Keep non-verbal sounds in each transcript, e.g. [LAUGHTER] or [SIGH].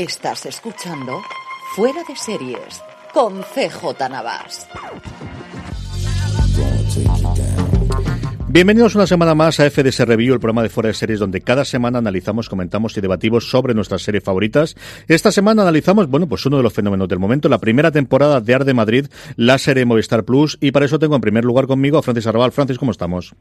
Estás escuchando Fuera de Series con CJ Navas. Bienvenidos una semana más a FDS Review, el programa de Fuera de Series donde cada semana analizamos, comentamos y debatimos sobre nuestras series favoritas. Esta semana analizamos, bueno, pues uno de los fenómenos del momento, la primera temporada de Arde Madrid, la serie Movistar Plus, y para eso tengo en primer lugar conmigo a Francis Arrabal. Francis, ¿cómo estamos?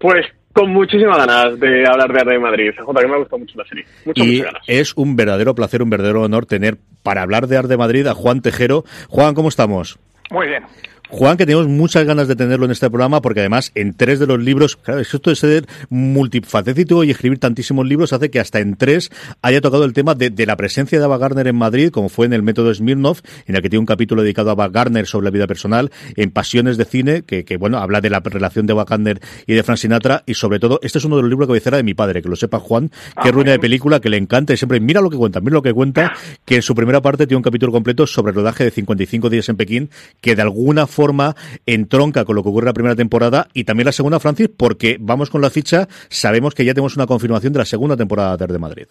Pues con muchísimas ganas de hablar de Arde Madrid. J, que me ha gustado mucho la serie. Muchas, y muchas ganas. es un verdadero placer, un verdadero honor tener para hablar de Arde Madrid a Juan Tejero. Juan, ¿cómo estamos? Muy bien. Juan, que tenemos muchas ganas de tenerlo en este programa, porque además en tres de los libros, claro, esto de ser multifacético y escribir tantísimos libros hace que hasta en tres haya tocado el tema de, de, la presencia de Ava Gardner en Madrid, como fue en el método Smirnov, en el que tiene un capítulo dedicado a Ava Gardner sobre la vida personal, en Pasiones de Cine, que, que bueno, habla de la relación de Ava Gardner y de Frank Sinatra, y sobre todo, este es uno de los libros que cabecera de mi padre, que lo sepa Juan, que Ah, ruina de película, que le encanta y siempre, mira lo que cuenta, mira lo que cuenta, que en su primera parte tiene un capítulo completo sobre el rodaje de 55 días en Pekín, que de alguna forma entronca con lo que ocurre en la primera temporada y también la segunda, Francis, porque vamos con la ficha, sabemos que ya tenemos una confirmación de la segunda temporada de Madrid.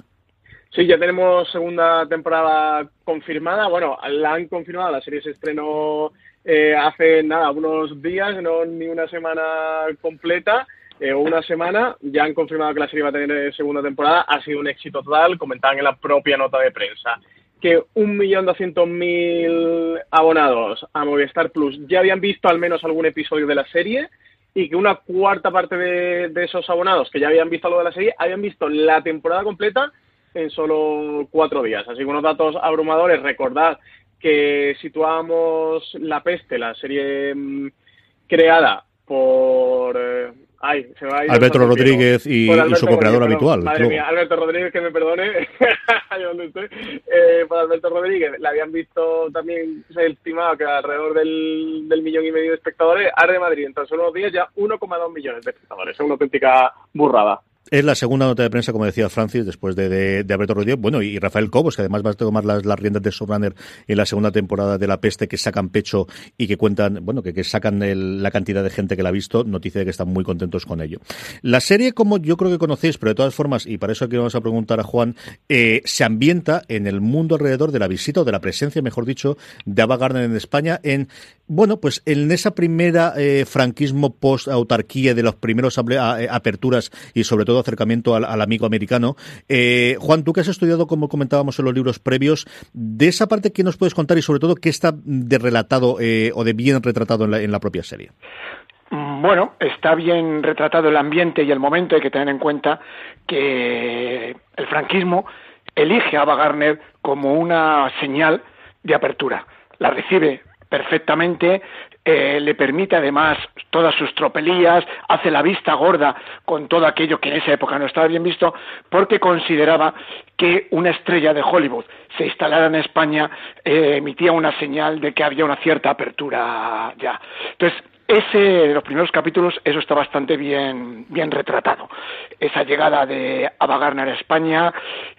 Sí, ya tenemos segunda temporada confirmada. Bueno, la han confirmado, la serie se estrenó eh, hace nada, unos días, no ni una semana completa. Eh, una semana, ya han confirmado que la serie va a tener eh, segunda temporada. Ha sido un éxito total, comentaban en la propia nota de prensa que 1.200.000 abonados a Movistar Plus ya habían visto al menos algún episodio de la serie y que una cuarta parte de, de, esos abonados que ya habían visto algo de la serie habían visto la temporada completa en solo cuatro días. Así que unos datos abrumadores. Recordad que situábamos La Peste, la serie mmm, creada por... Ay, se va a ir Alberto Rodríguez y, Alberto y, su co-creador habitual. Madre mía, Alberto Rodríguez, que me perdone, [LAUGHS] estoy. Eh, por Alberto Rodríguez, le habían visto también, se estimaba que alrededor del, del, millón y medio de espectadores, Arde Madrid, en tan solo unos días ya 1,2 millones de espectadores. Es una auténtica burrada. Es la segunda nota de prensa, como decía Francis, después de, de, de Alberto Rodríguez. Bueno, y Rafael Cobos, que además va a tomar las, riendas de Showrunner en la segunda temporada de La Peste, que sacan pecho y que cuentan, bueno, que, que sacan la cantidad de gente que la ha visto. Noticia de que están muy contentos con ello. La serie, como yo creo que conocéis, pero de todas formas, y para eso aquí vamos a preguntar a Juan, eh, se ambienta en el mundo alrededor de la visita o de la presencia, mejor dicho, de Ava Gardner en España, en, bueno, pues en esa primera eh, franquismo post-autarquía de los primeros aperturas y sobre todo acercamiento al, amigo americano. Eh, Juan, tú que has estudiado, como comentábamos en los libros previos, de esa parte, ¿qué nos puedes contar y sobre todo qué está de relatado eh, o de bien retratado en la, en la propia serie? Bueno, está bien retratado el ambiente y el momento. Hay que tener en cuenta que el franquismo elige a Ava como una señal de apertura. La recibe perfectamente, eh, le permite además todas sus tropelías, hace la vista gorda con todo aquello que en esa época no estaba bien visto, porque consideraba que una estrella de Hollywood se instalara en España eh, emitía una señal de que había una cierta apertura ya. Entonces, ese, en los primeros capítulos, eso está bastante bien, bien retratado. Esa llegada de Ava Gardner a España,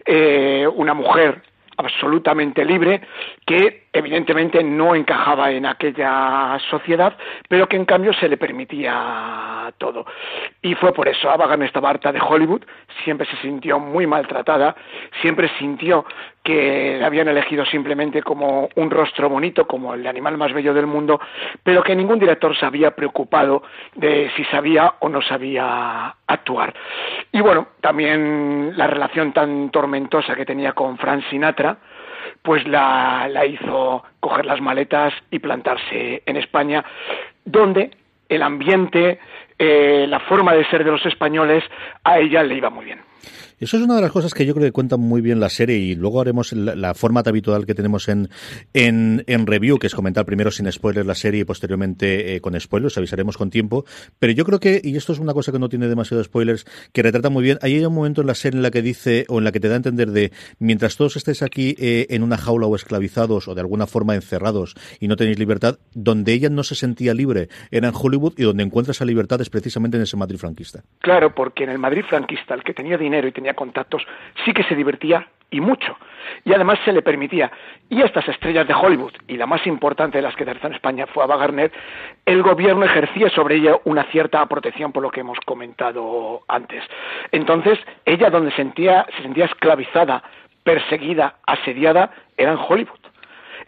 eh, una mujer absolutamente libre que evidentemente no encajaba en aquella sociedad, pero que en cambio se le permitía todo. Y fue por eso, Ava Gardner estaba harta de Hollywood, siempre se sintió muy maltratada, siempre sintió que la habían elegido simplemente como un rostro bonito, como el animal más bello del mundo, pero que ningún director se había preocupado de si sabía o no sabía actuar. Y bueno, también la relación tan tormentosa que tenía con Frank Sinatra, pues la, la hizo coger las maletas y plantarse en España, donde el ambiente, eh, la forma de ser de los españoles, a ella le iba muy bien. Eso es una de las cosas que yo creo que cuenta muy bien la serie y luego haremos la, la forma habitual que tenemos en, en, en, review, que es comentar primero sin spoilers la serie y posteriormente eh, con spoilers, avisaremos con tiempo. Pero yo creo que, y esto es una cosa que no tiene demasiados spoilers, que retrata muy bien, hay un momento en la serie en la que dice, o en la que te da a entender de, mientras todos estéis aquí eh, en una jaula o esclavizados o de alguna forma encerrados y no tenéis libertad, donde ella no se sentía libre era en Hollywood y donde encuentra esa libertad es precisamente en ese Madrid franquista. Claro, porque en el Madrid franquista, el que tenía dinero y tenía contactos, sí que se divertía y mucho. Y además se le permitía, y estas estrellas de Hollywood, y la más importante de las que aterrizó en España fue Ava Gardner, el gobierno ejercía sobre ella una cierta protección por lo que hemos comentado antes. Entonces, ella donde sentía, se sentía esclavizada, perseguida, asediada, era en Hollywood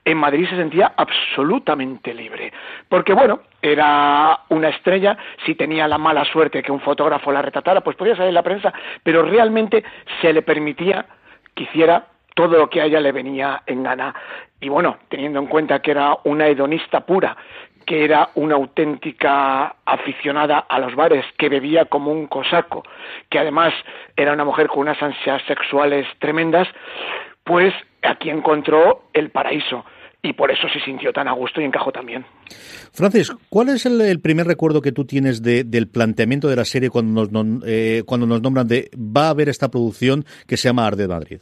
en Madrid se sentía absolutamente libre. Porque, bueno, era una estrella, si tenía la mala suerte que un fotógrafo la retratara, pues podía salir en la prensa, pero realmente se le permitía que hiciera todo lo que a ella le venía en gana. Y bueno, teniendo en cuenta que era una hedonista pura, que era una auténtica aficionada a los bares, que bebía como un cosaco, que además era una mujer con unas ansias sexuales tremendas, pues aquí encontró el paraíso y por eso se sintió tan a gusto y encajó también. Francis, ¿cuál es el, el primer recuerdo que tú tienes de, del planteamiento de la serie cuando nos, no, eh, cuando nos nombran de va a haber esta producción que se llama Arde Madrid?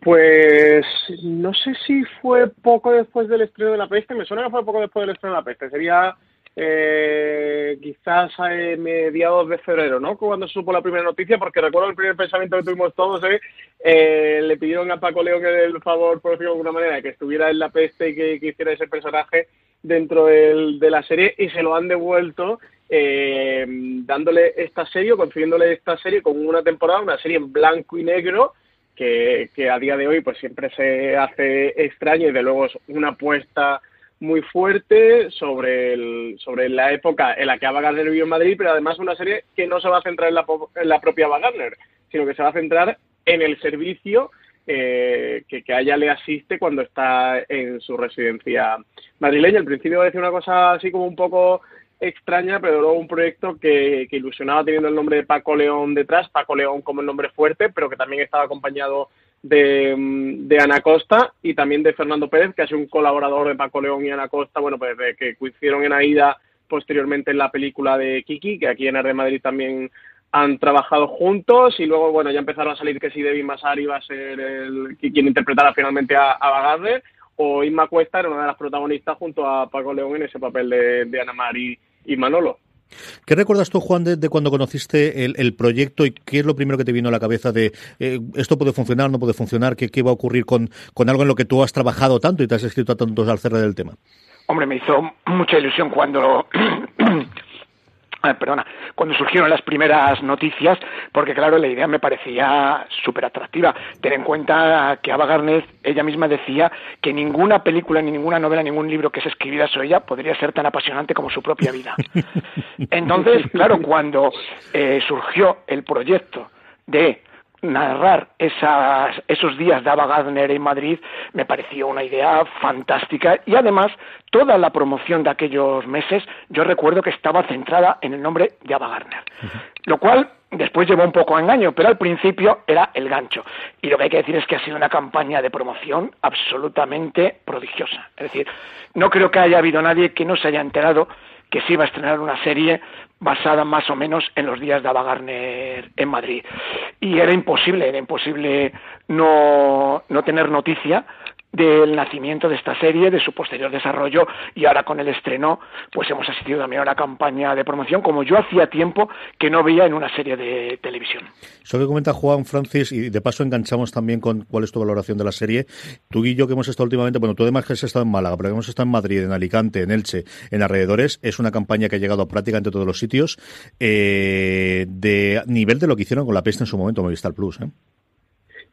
Pues no sé si fue poco después del estreno de la peste, me suena que fue poco después del estreno de la peste, sería eh, quizás a mediados de febrero, ¿no? Cuando se supo la primera noticia, porque recuerdo el primer pensamiento que tuvimos todos, ¿eh? eh le pidieron a Paco León el favor, por decirlo de alguna manera, que estuviera en la peste y que, hiciera ese personaje dentro del, de la serie y se lo han devuelto eh, dándole esta serie, consiguiéndole esta serie con una temporada, una serie en blanco y negro, que, que a día de hoy pues siempre se hace extraño y de luego es una apuesta muy fuerte sobre, el, sobre la época en la que Ava Gardner vivió en Madrid, pero además una serie que no se va a centrar en la, en la propia Ava sino que se va a centrar en el servicio eh, que, que a ella le asiste cuando está en su residencia madrileña. Al principio decía una cosa así como un poco extraña, pero luego un proyecto que, que, ilusionaba teniendo el nombre de Paco León detrás, Paco León como el nombre fuerte, pero que también estaba acompañado de, de, Ana Costa y también de Fernando Pérez, que ha sido un colaborador de Paco León y Ana Costa, bueno, pues de que coincidieron en Aida posteriormente en la película de Kiki, que aquí en de Madrid también han trabajado juntos y luego, bueno, ya empezaron a salir que si Debbie Masari iba a ser el, quien interpretara finalmente a, a Bagarde o Inma Cuesta era una de las protagonistas junto a Paco León en ese papel de, de Ana Mari y Manolo. ¿Qué recuerdas tú, Juan, de, cuando conociste el, proyecto y qué es lo primero que te vino a la cabeza de eh, esto puede funcionar, no puede funcionar, qué, qué va a ocurrir con, con, algo en lo que tú has trabajado tanto y te has escrito a tantos al cerre del tema? Hombre, me hizo mucha ilusión cuando [CLEARS THROAT] Ah, perdona, cuando surgieron las primeras noticias, porque claro, la idea me parecía súper atractiva. Ten en cuenta que Ava Gardner, ella misma decía que ninguna película, ni ninguna novela, ningún libro que se escribiera sobre ella podría ser tan apasionante como su propia vida. [LAUGHS] Entonces, claro, cuando eh, surgió el proyecto de narrar esas, esos días de Ava Gardner en Madrid me pareció una idea fantástica y además toda la promoción de aquellos meses yo recuerdo que estaba centrada en el nombre de Ava Gardner, lo cual después llevó un poco a engaño, pero al principio era el gancho. Y lo que hay que decir es que ha sido una campaña de promoción absolutamente prodigiosa. Es decir, no creo que haya habido nadie que no se haya enterado que se iba a estrenar una serie basada más o menos en los días de Ava Gardner en Madrid. Y era imposible, era imposible no, no tener noticia del nacimiento de esta serie, de su posterior desarrollo y ahora con el estreno pues hemos asistido también a una campaña de promoción como yo hacía tiempo que no veía en una serie de televisión. Eso que comenta Juan Francis y de paso enganchamos también con cuál es tu valoración de la serie. Tú y yo que hemos estado últimamente, bueno, tú además que has estado en Málaga, pero hemos estado en Madrid, en Alicante, en Elche, en alrededores, es una campaña que ha llegado a prácticamente todos los sitios eh, de nivel de lo que hicieron con la peste en su momento Movistar Plus, ¿eh?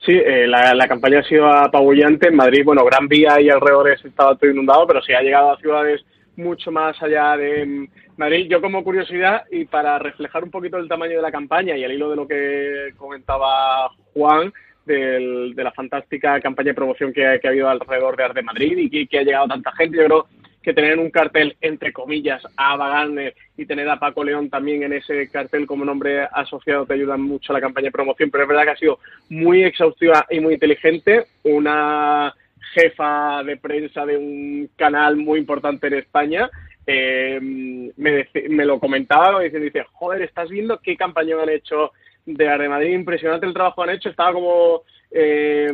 Sí, eh, la, la, campaña ha sido apabullante. En Madrid, bueno, Gran Vía y alrededores estaba todo inundado, pero sí ha llegado a ciudades mucho más allá de mm, Madrid. Yo como curiosidad y para reflejar un poquito el tamaño de la campaña y al hilo de lo que comentaba Juan, de la fantástica campaña de promoción que, ha habido alrededor de Arte Madrid y que, que, ha llegado tanta gente. Yo creo que tener un cartel, entre comillas, a Ava y tener a Paco León también en ese cartel como nombre asociado te ayudan mucho a la campaña de promoción, pero es verdad que ha sido muy exhaustiva y muy inteligente. Una jefa de prensa de un canal muy importante en España eh, me, me, lo comentaba diciendo, dice, joder, ¿estás viendo qué campaña han hecho de Arde Madrid? Impresionante el trabajo que han hecho, estaba como eh,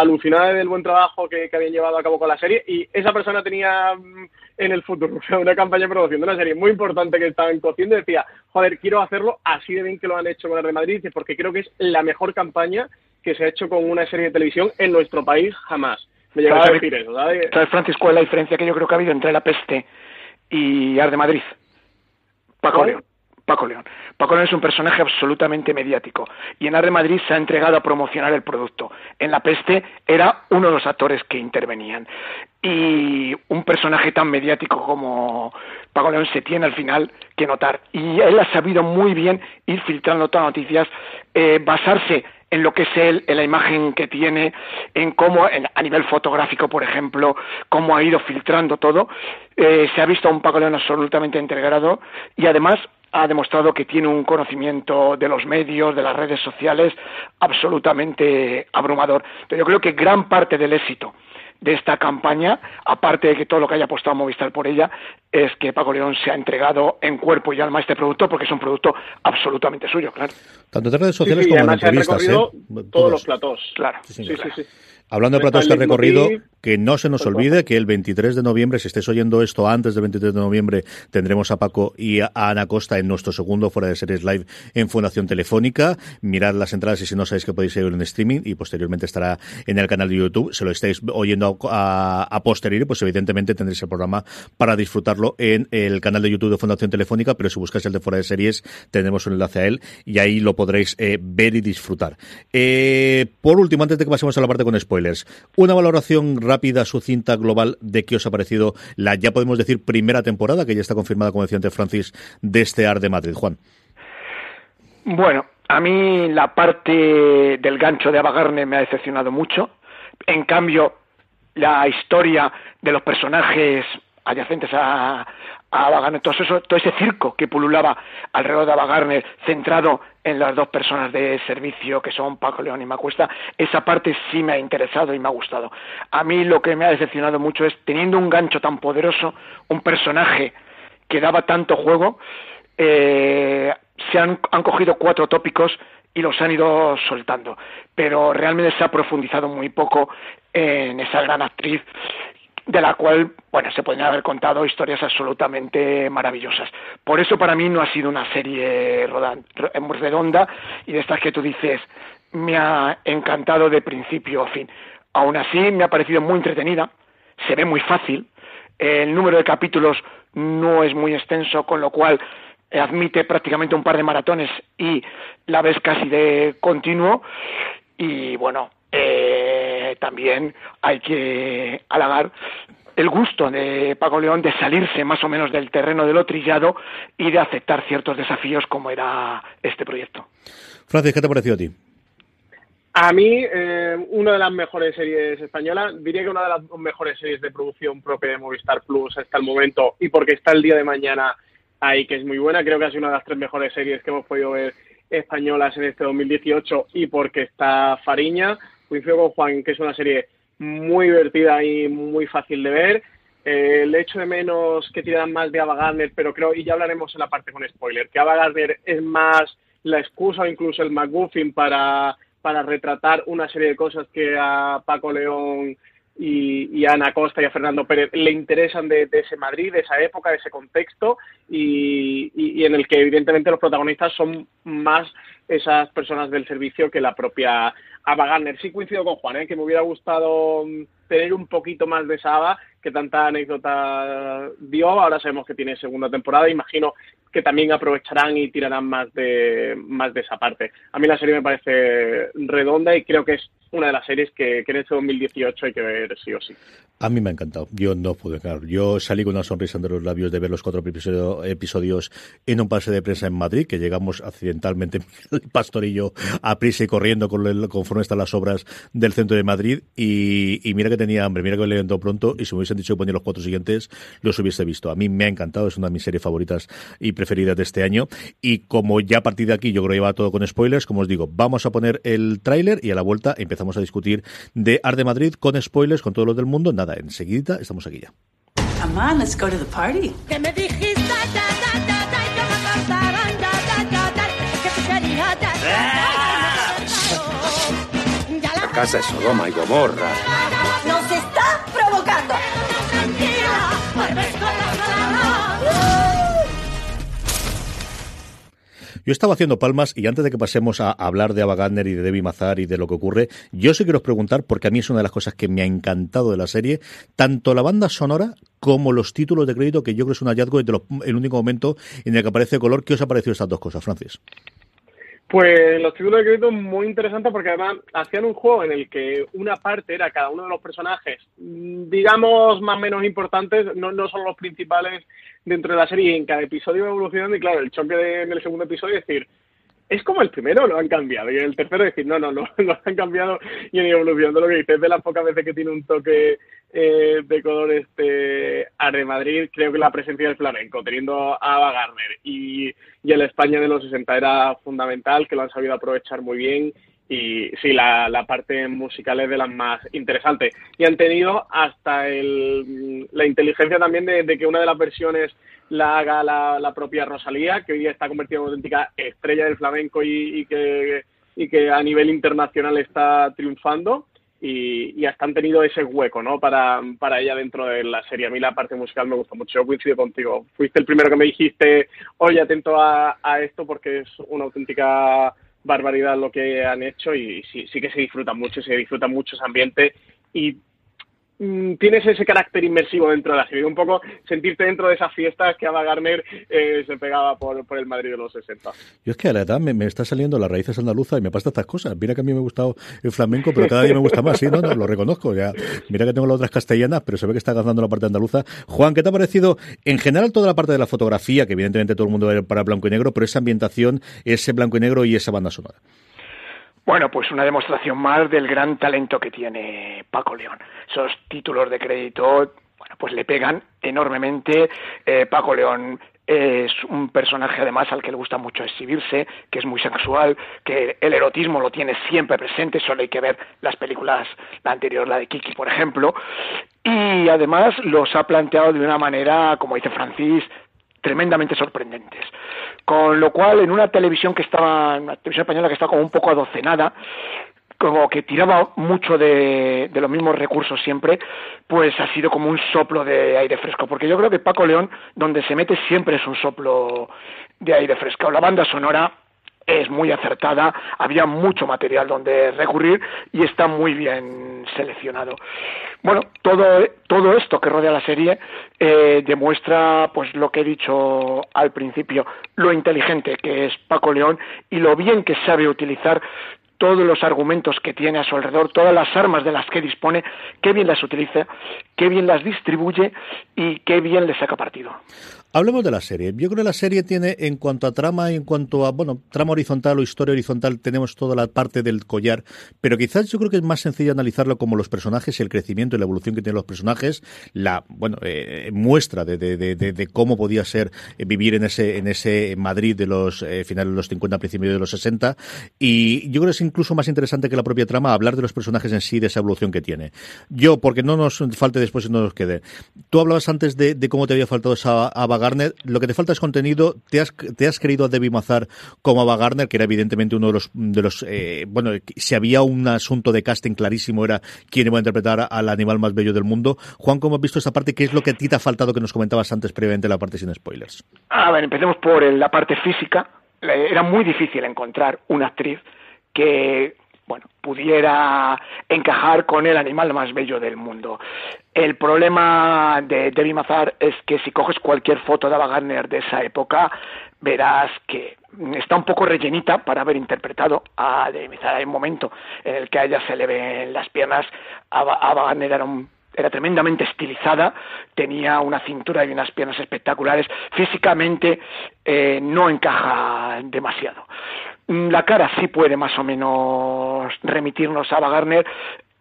alucinada del buen trabajo que, habían llevado a cabo con la serie y esa persona tenía mm, en el futuro [LAUGHS] una campaña de promoción de una serie muy importante que estaban cociendo y decía, joder, quiero hacerlo así de bien que lo han hecho con el de Madrid porque creo que es la mejor campaña que se ha hecho con una serie de televisión en nuestro país jamás. Me llegaba a decir eso, ¿sabes? Francisco, es la diferencia que yo creo que ha habido entre La Peste y Arde Madrid? Paco León. Paco León. Paco León es un personaje absolutamente mediático y en Arde Madrid se ha entregado a promocionar el producto. En La Peste era uno de los actores que intervenían. Y un personaje tan mediático como Paco León se tiene al final que notar. Y él ha sabido muy bien ir filtrando todas las noticias, eh, basarse en lo que es él, en la imagen que tiene, en cómo, a nivel fotográfico, por ejemplo, cómo ha ido filtrando todo. Eh, se ha visto a un Paco León absolutamente integrado y además ha demostrado que tiene un conocimiento de los medios, de las redes sociales, absolutamente abrumador. Pero yo creo que gran parte del éxito de esta campaña, aparte de que todo lo que haya apostado Movistar por ella, es que Paco León se ha entregado en cuerpo y alma a este producto porque es un producto absolutamente suyo, claro. Tanto de redes sociales como en entrevistas. ¿eh? Todos los platós. Claro. Sí, sí, sí. Hablando de platos que recorrido, que no se nos olvide que el 23 de noviembre, si estés oyendo esto antes del 23 de noviembre, tendremos a Paco y a Ana Costa en nuestro segundo Fuera de Series Live en Fundación Telefónica. Mirad las entradas y si no sabéis que podéis ir en streaming y posteriormente estará en el canal de YouTube. Si lo estáis oyendo a, a, posteriori, pues evidentemente tendréis el programa para disfrutarlo en el canal de YouTube de Fundación Telefónica, pero si buscáis el de Fuera de Series, tendremos un enlace a él y ahí lo podréis eh, ver y disfrutar. Eh, por último, antes de que pasemos a la parte con spoilers, una valoración rápida, sucinta, global de qué os ha parecido la, ya podemos decir, primera temporada, que ya está confirmada, como decía antes Francis, de este AR de Madrid. Juan. Bueno, a mí la parte del gancho de Ava me ha decepcionado mucho. En cambio, la historia de los personajes adyacentes a, a todo, eso, todo ese circo que pululaba alrededor de Ava centrado en las dos personas de servicio que son Paco León y Macuesta, esa parte sí me ha interesado y me ha gustado. A mí lo que me ha decepcionado mucho es, teniendo un gancho tan poderoso, un personaje que daba tanto juego, eh, se han, han cogido cuatro tópicos y los han ido soltando, pero realmente se ha profundizado muy poco en esa gran actriz de la cual, bueno, se pueden haber contado historias absolutamente maravillosas. Por eso para mí no ha sido una serie redonda y de estas que tú dices, me ha encantado de principio a fin. Aún así, me ha parecido muy entretenida, se ve muy fácil, el número de capítulos no es muy extenso, con lo cual admite prácticamente un par de maratones y la ves casi de continuo. Y bueno, eh, también hay que halagar el gusto de Paco León de salirse más o menos del terreno de lo trillado y de aceptar ciertos desafíos como era este proyecto. Francis, ¿qué te ha parecido a ti? A mí, eh, una de las mejores series españolas, diría que una de las mejores series de producción propia de Movistar Plus hasta el momento, y porque está el día de mañana ahí, que es muy buena, creo que ha sido una de las tres mejores series que hemos podido ver españolas en este 2018, y porque está Fariña, coincido con Juan, que es una serie muy divertida y muy fácil de ver. Eh, el hecho de menos que tiran más de Ava Gardner, pero creo, y ya hablaremos en la parte con spoiler, que Ava Gardner es más la excusa o incluso el McGuffin para, para retratar una serie de cosas que a Paco León y, a Ana Costa y a Fernando Pérez le interesan de, ese Madrid, de esa época, de ese contexto y, y, en el que evidentemente los protagonistas son más esas personas del servicio que la propia Ava Gardner. Sí coincido con Juan, ¿eh? que me hubiera gustado mm, tener un poquito más de esa Ava que tanta anécdota dio. Ahora sabemos que tiene segunda temporada. Imagino que también aprovecharán y tirarán más de, más de esa parte. A mí la serie me parece redonda y creo que es una de las series que, que en este 2018 hay que ver sí o sí. A mí me ha encantado. Yo no pude quedar. Yo salí con una sonrisa entre los labios de ver los cuatro episodios en un pase de prensa en Madrid, que llegamos accidentalmente, [LAUGHS] el pastorillo a prisa y corriendo con el, conforme están las obras del centro de Madrid. Y, mira que tenía hambre, mira que me levantó pronto. Y si me hubiesen dicho que ponía los cuatro siguientes, los hubiese visto. A mí me ha encantado. Es una de mis series favoritas y preferidas de este año. Y como ya a partir de aquí yo creo que va todo con spoilers, como os digo, vamos a poner el tráiler y a la vuelta empezamos a discutir de Art de Madrid con spoilers, con todos los del mundo. Nada enseguida estamos aquí ya. Come on, let's go to the party. Que me dijiste La casa es Sodoma y Gomorra. Yo estaba haciendo palmas y antes de que pasemos a hablar de Ava Gardner y de Debbie Mazar y de lo que ocurre, yo sí quiero preguntar, porque a mí es una de las cosas que me ha encantado de la serie, tanto la banda sonora como los títulos de crédito, que yo creo que es un hallazgo de el único momento en el que aparece color. ¿Qué os ha parecido estas dos cosas, Francis? Pues los títulos de crédito muy interesantes porque además hacían un juego en el que una parte era cada uno de los personajes, digamos, más o menos importantes, no, no son los principales dentro de la serie y en cada episodio va evolucionando y claro, el choque en el segundo episodio es decir, es como el primero, lo han cambiado. Y en el tercero decir, no, no, no, [LAUGHS] lo han cambiado y han ido evolucionando. Lo que dices de las pocas veces que tiene un toque eh, de color este de Madrid, creo que la presencia del flamenco, teniendo a Ava Garner y, y el España de los 60 era fundamental, que lo han sabido aprovechar muy bien. Y sí, la, la parte musical es de las más interesantes. Y han tenido hasta el, la inteligencia también de, de que una de las versiones la haga la, propia Rosalía, que hoy día está convertida en una auténtica estrella del flamenco y, que, y que a nivel internacional está triunfando. Y, y, hasta han tenido ese hueco ¿no? para, para ella dentro de la serie. A mí la parte musical me gusta mucho. Yo coincido contigo. Fuiste el primero que me dijiste, oye, atento a, a esto porque es una auténtica barbaridad lo que han hecho y sí, sí que se disfruta mucho, se disfruta mucho ese ambiente. Y tienes ese carácter inmersivo dentro de la serie, un poco sentirte dentro de esas fiestas que Ava Garner eh, se pegaba por, el Madrid de los 60. Yo es que a la edad me, está saliendo las raíces andaluzas y me pasa estas cosas. Mira que a mí me ha gustado el flamenco, pero cada día me gusta más, sí, no, no, lo reconozco. Ya. Mira que tengo las otras castellanas, pero se ve que está ganando la parte andaluza. Juan, ¿qué te ha parecido en general toda la parte de la fotografía, que evidentemente todo el mundo ve para blanco y negro, pero esa ambientación, ese blanco y negro y esa banda sonora? Bueno, pues una demostración más del gran talento que tiene Paco León. Esos títulos de crédito, bueno, pues le pegan enormemente. Eh, Paco León es un personaje además al que le gusta mucho exhibirse, que es muy sexual, que el erotismo lo tiene siempre presente, solo hay que ver las películas, la anterior, la de Kiki, por ejemplo, y además los ha planteado de una manera, como dice Francis, tremendamente sorprendentes. Con lo cual, en una televisión que estaba, una televisión española que estaba como un poco adocenada, como que tiraba mucho de, de, los mismos recursos siempre, pues ha sido como un soplo de aire fresco. Porque yo creo que Paco León, donde se mete siempre es un soplo de aire fresco. La banda sonora es muy acertada, había mucho material donde recurrir y está muy bien seleccionado. Bueno, todo, todo esto que rodea la serie eh, demuestra pues lo que he dicho al principio, lo inteligente que es Paco León y lo bien que sabe utilizar todos los argumentos que tiene a su alrededor, todas las armas de las que dispone, qué bien las utiliza, qué bien las distribuye y qué bien le saca partido. Hablemos de la serie. Yo creo que la serie tiene, en cuanto a trama y en cuanto a, bueno, trama horizontal o historia horizontal, tenemos toda la parte del collar, pero quizás yo creo que es más sencillo analizarlo como los personajes y el crecimiento y la evolución que tienen los personajes, la, bueno, eh, muestra de, cómo podía ser eh, vivir en ese, en ese Madrid de los eh, finales de los 50, principios de los 60, y yo creo que es incluso más interesante que la propia trama hablar de los personajes en sí, de esa evolución que tiene. Yo, porque no nos falte después y no nos quede. Tú hablabas antes de, cómo te había faltado esa Garner, lo que te falta es contenido. ¿Te has, te has querido a Debbie Mazar como Ava Garner, que era evidentemente uno de los, de los eh, bueno, si había un asunto de casting clarísimo era quién iba a interpretar al animal más bello del mundo. Juan, ¿cómo has visto esa parte? ¿Qué es lo que a ti te ha faltado que nos comentabas antes previamente la parte sin spoilers? A ver, empecemos por la parte física. Era muy difícil encontrar una actriz que bueno, pudiera encajar con el animal más bello del mundo. El problema de Debbie Mazar es que si coges cualquier foto de Ava Gardner de esa época, verás que está un poco rellenita para haber interpretado a Debbie Mazar. Hay un momento en el que a ella se le ven las piernas. Ava, Gardner era era tremendamente estilizada, tenía una cintura y unas piernas espectaculares, físicamente eh, no encaja demasiado. Mm, la cara sí puede más o menos remitirnos a Ava Gardner,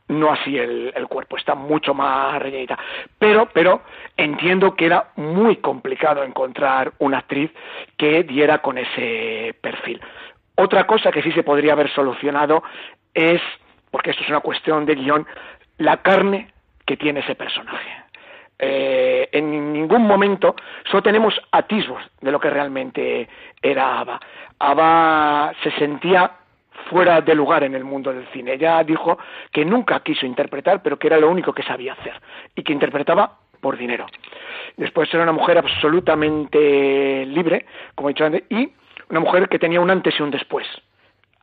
no así el, cuerpo, está mucho más rellenita. Pero, pero entiendo que era muy complicado encontrar una actriz que diera con ese perfil. Otra cosa que sí se podría haber solucionado es, porque esto es una cuestión de guion, la carne que tiene ese personaje. Eh, en ningún momento solo tenemos atisbos de lo que realmente era Ava. Ava se sentía fuera de lugar en el mundo del cine. Ella dijo que nunca quiso interpretar, pero que era lo único que sabía hacer y que interpretaba por dinero. Después era una mujer absolutamente libre, como he dicho antes, y una mujer que tenía un antes y un después.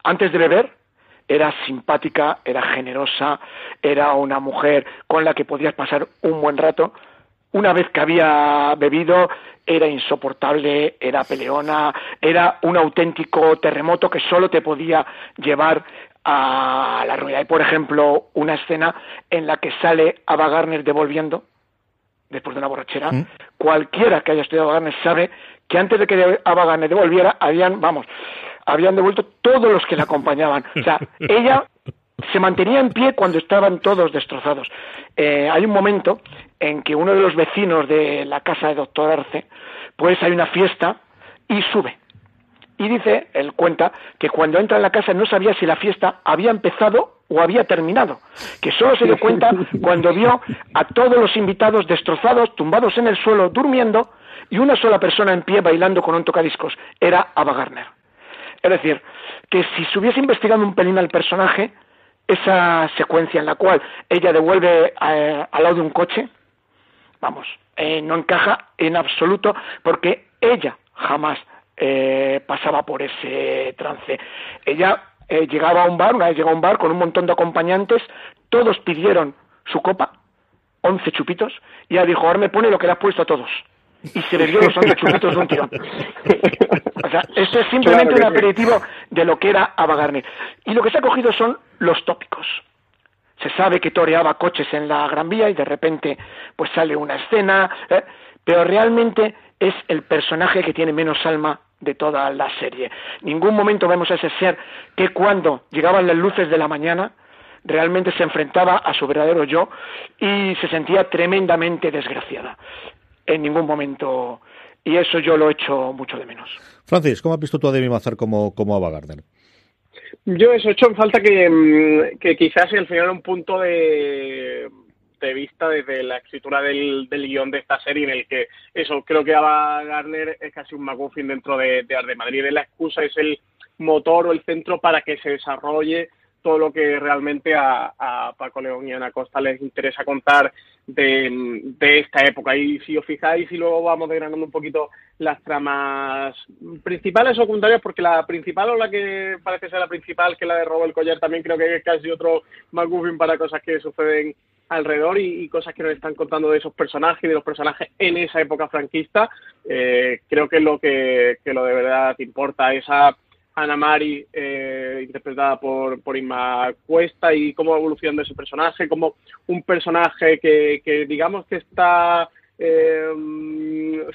Antes de beber, era simpática, era generosa, era una mujer con la que podías pasar un buen rato. Una vez que había bebido, era insoportable, era peleona, era un auténtico terremoto que solo te podía llevar a la ruina. Hay, por ejemplo, una escena en la que sale Ava Garner devolviendo, después de una borrachera. ¿Mm? Cualquiera que haya estudiado Ava Garner sabe que antes de que Ava Garner devolviera, habían, vamos, habían devuelto todos los que la acompañaban. O sea, [LAUGHS] ella se mantenía en pie cuando estaban todos destrozados. Eh, hay un momento en que uno de los vecinos de la casa de doctor Arce, pues hay una fiesta y sube. Y dice, él cuenta, que cuando entra en la casa no sabía si la fiesta había empezado o había terminado, que solo se dio cuenta [LAUGHS] cuando vio a todos los invitados destrozados, tumbados en el suelo, durmiendo, y una sola persona en pie bailando con un tocadiscos. Era Ava Garner. Es decir, que si se hubiese investigado un pelín al personaje, esa secuencia en la cual ella devuelve eh, al lado de un coche, vamos, eh, no encaja en absoluto porque ella jamás eh, pasaba por ese trance. Ella llegaba a un bar, una vez llegó a un bar con un montón de acompañantes, todos pidieron su copa, once chupitos, y ella dijo, ahora me pone lo que le has puesto a todos y se bebió los 11 chupitos de un tirón. O sea, esto es simplemente un aperitivo de lo que era Ava Y lo que se ha cogido son los tópicos. Se sabe que toreaba coches en la Gran Vía y de repente pues sale una escena, ¿eh? pero realmente es el personaje que tiene menos alma de toda la serie. Ningún momento vemos a ese ser que cuando llegaban las luces de la mañana realmente se enfrentaba a su verdadero yo y se sentía tremendamente desgraciada en ningún momento y eso yo lo he hecho mucho de menos. Francis, ¿cómo has visto tú a Demi Mazar como, como Ava Gardner? Yo eso he hecho en falta que, mm, que quizás al final un punto de, de vista desde la escritura del, del, guion de esta serie en el que eso creo que Ava Gardner es casi un McGuffin dentro de, de Art de Madrid es la excusa es el motor o el centro para que se desarrolle todo lo que realmente a, Paco León y Ana Costa les interesa contar de, esta época. Y si os fijáis, y luego vamos desgranando un poquito las tramas principales o secundarias, porque la principal o la que parece ser la principal, que es la de Robo el Collar, también creo que es casi otro McGuffin para cosas que suceden alrededor y, cosas que nos están contando de esos personajes y de los personajes en esa época franquista. Eh, creo que lo que, lo de verdad importa, esa Ana Mari, eh, interpretada por, por Inma Cuesta, y cómo evoluciona ese personaje, como un personaje que, que digamos que está eh,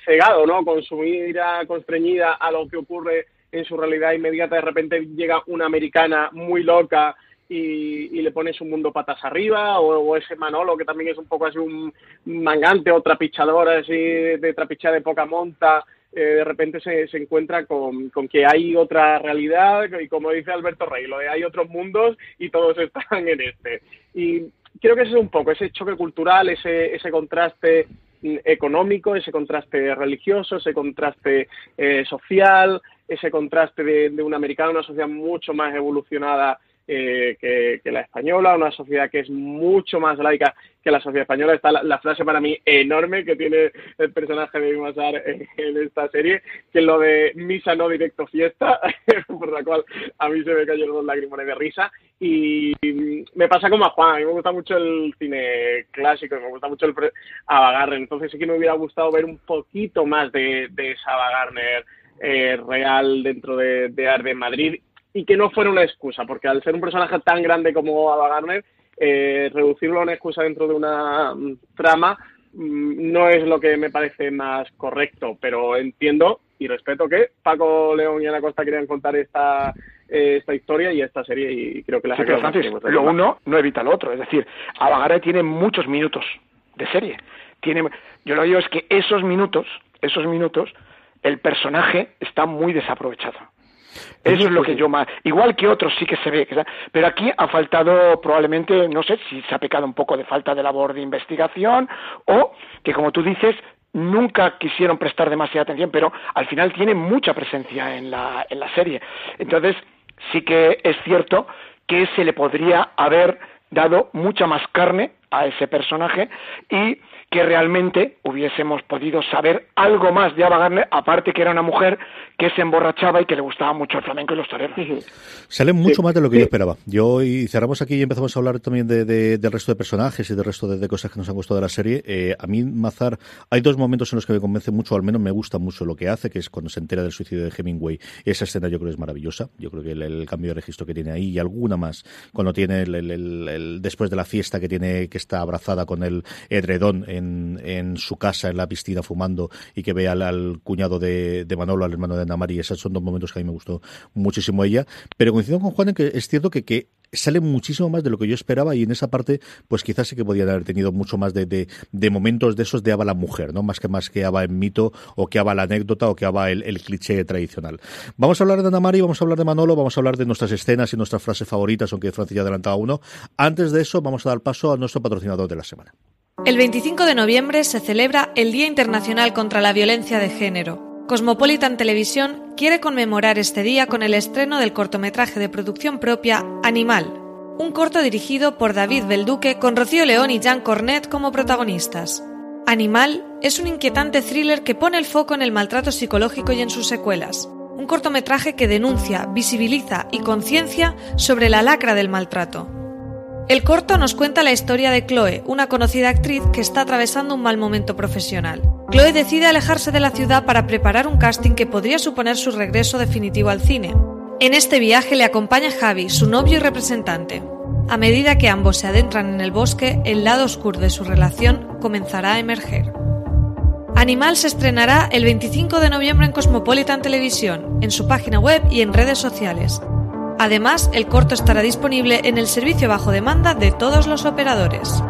cegado, ¿no? Con su mira constreñida a lo que ocurre en su realidad inmediata, de repente llega una americana muy loca y, y, le pone su mundo patas arriba, o, ese Manolo que también es un poco así un mangante o trapichador así de trapichar de poca monta, eh, de repente se, se encuentra con, con, que hay otra realidad y como dice Alberto Rey, lo de hay otros mundos y todos [LAUGHS] están en este. Y creo que ese es un poco ese choque cultural, ese, ese contraste mm, económico, ese contraste religioso, ese contraste eh, social, ese contraste de, de un americano, una sociedad mucho más evolucionada eh, que, la española, una sociedad que es mucho más laica que la sociedad española. Está la, frase para mí enorme que tiene el personaje de Masar en, esta serie, que es lo de misa no directo fiesta. [LAUGHS] por la cual a mí se me cayeron los lagrimones de risa. Y me pasa como a Juan, a mí me gusta mucho el cine clásico, me gusta mucho el Ava Gardner, entonces sí que me hubiera gustado ver un poquito más de, de esa Ava Gardner eh, real dentro de, de Arde Madrid y que no fuera una excusa, porque al ser un personaje tan grande como Ava eh, reducirlo a una excusa dentro de una mm, trama mm, no es lo que me parece más correcto, pero entiendo y respeto que Paco León y Ana Costa querían contar esta eh, esta historia y esta serie y creo que la sí, lo uno no evita lo otro, es decir, Ava tiene muchos minutos de serie. Tiene, yo lo digo es que esos minutos, esos minutos el personaje está muy desaprovechado. Eso es lo que yo más. Igual que otros sí que se ve, pero aquí ha faltado probablemente, no sé si se ha pecado un poco de falta de labor de investigación o que, como tú dices, nunca quisieron prestar demasiada atención, pero al final tiene mucha presencia en la, en la serie. Entonces, sí que es cierto que se le podría haber dado mucha más carne a ese personaje y que realmente hubiésemos podido saber algo más de Ava Gardner, aparte que era una mujer que se emborrachaba y que le gustaba mucho el flamenco y los toreros. Sale mucho más de lo que yo esperaba. Yo y cerramos aquí y empezamos a hablar también de, del resto de personajes y del resto de, cosas que nos han gustado de la serie. Eh, a mí, Mazar, hay dos momentos en los que me convence mucho, al menos me gusta mucho lo que hace, que es cuando se entera del suicidio de Hemingway. Esa escena yo creo que es maravillosa. Yo creo que el, cambio de registro que tiene ahí y alguna más, cuando tiene el, después de la fiesta que tiene que está abrazada con el edredón en, su casa, en la piscina, fumando, y que ve al, cuñado de, Manolo, al hermano de Ana María. Esos son dos momentos que a mí me gustó muchísimo ella. Pero coincido con Juan en que es cierto que, que sale muchísimo más de lo que yo esperaba y en esa parte pues quizás sí que podían haber tenido mucho más de, de, momentos de esos de Ava la mujer, ¿no? Más que más que Ava en mito o que Ava la anécdota o que Ava el, el cliché tradicional. Vamos a hablar de Ana María, vamos a hablar de Manolo, vamos a hablar de nuestras escenas y nuestras frases favoritas, aunque Francis ya adelantaba uno. Antes de eso vamos a dar paso a nuestro patrocinador de la semana. El 25 de noviembre se celebra el Día Internacional contra la Violencia de Género. Cosmopolitan Televisión quiere conmemorar este día con el estreno del cortometraje de producción propia Animal, un corto dirigido por David Belduque con Rocío León y Jean Cornet como protagonistas. Animal es un inquietante thriller que pone el foco en el maltrato psicológico y en sus secuelas. Un cortometraje que denuncia, visibiliza y conciencia sobre la lacra del maltrato. El corto nos cuenta la historia de Chloe, una conocida actriz que está atravesando un mal momento profesional. Chloe decide alejarse de la ciudad para preparar un casting que podría suponer su regreso definitivo al cine. En este viaje le acompaña Javi, su novio y representante. A medida que ambos se adentran en el bosque, el lado oscuro de su relación comenzará a emerger. Animal se estrenará el 25 de noviembre en Cosmopolitan Televisión, en su página web y en redes sociales. Además, el corto estará disponible en el servicio bajo demanda de todos los operadores.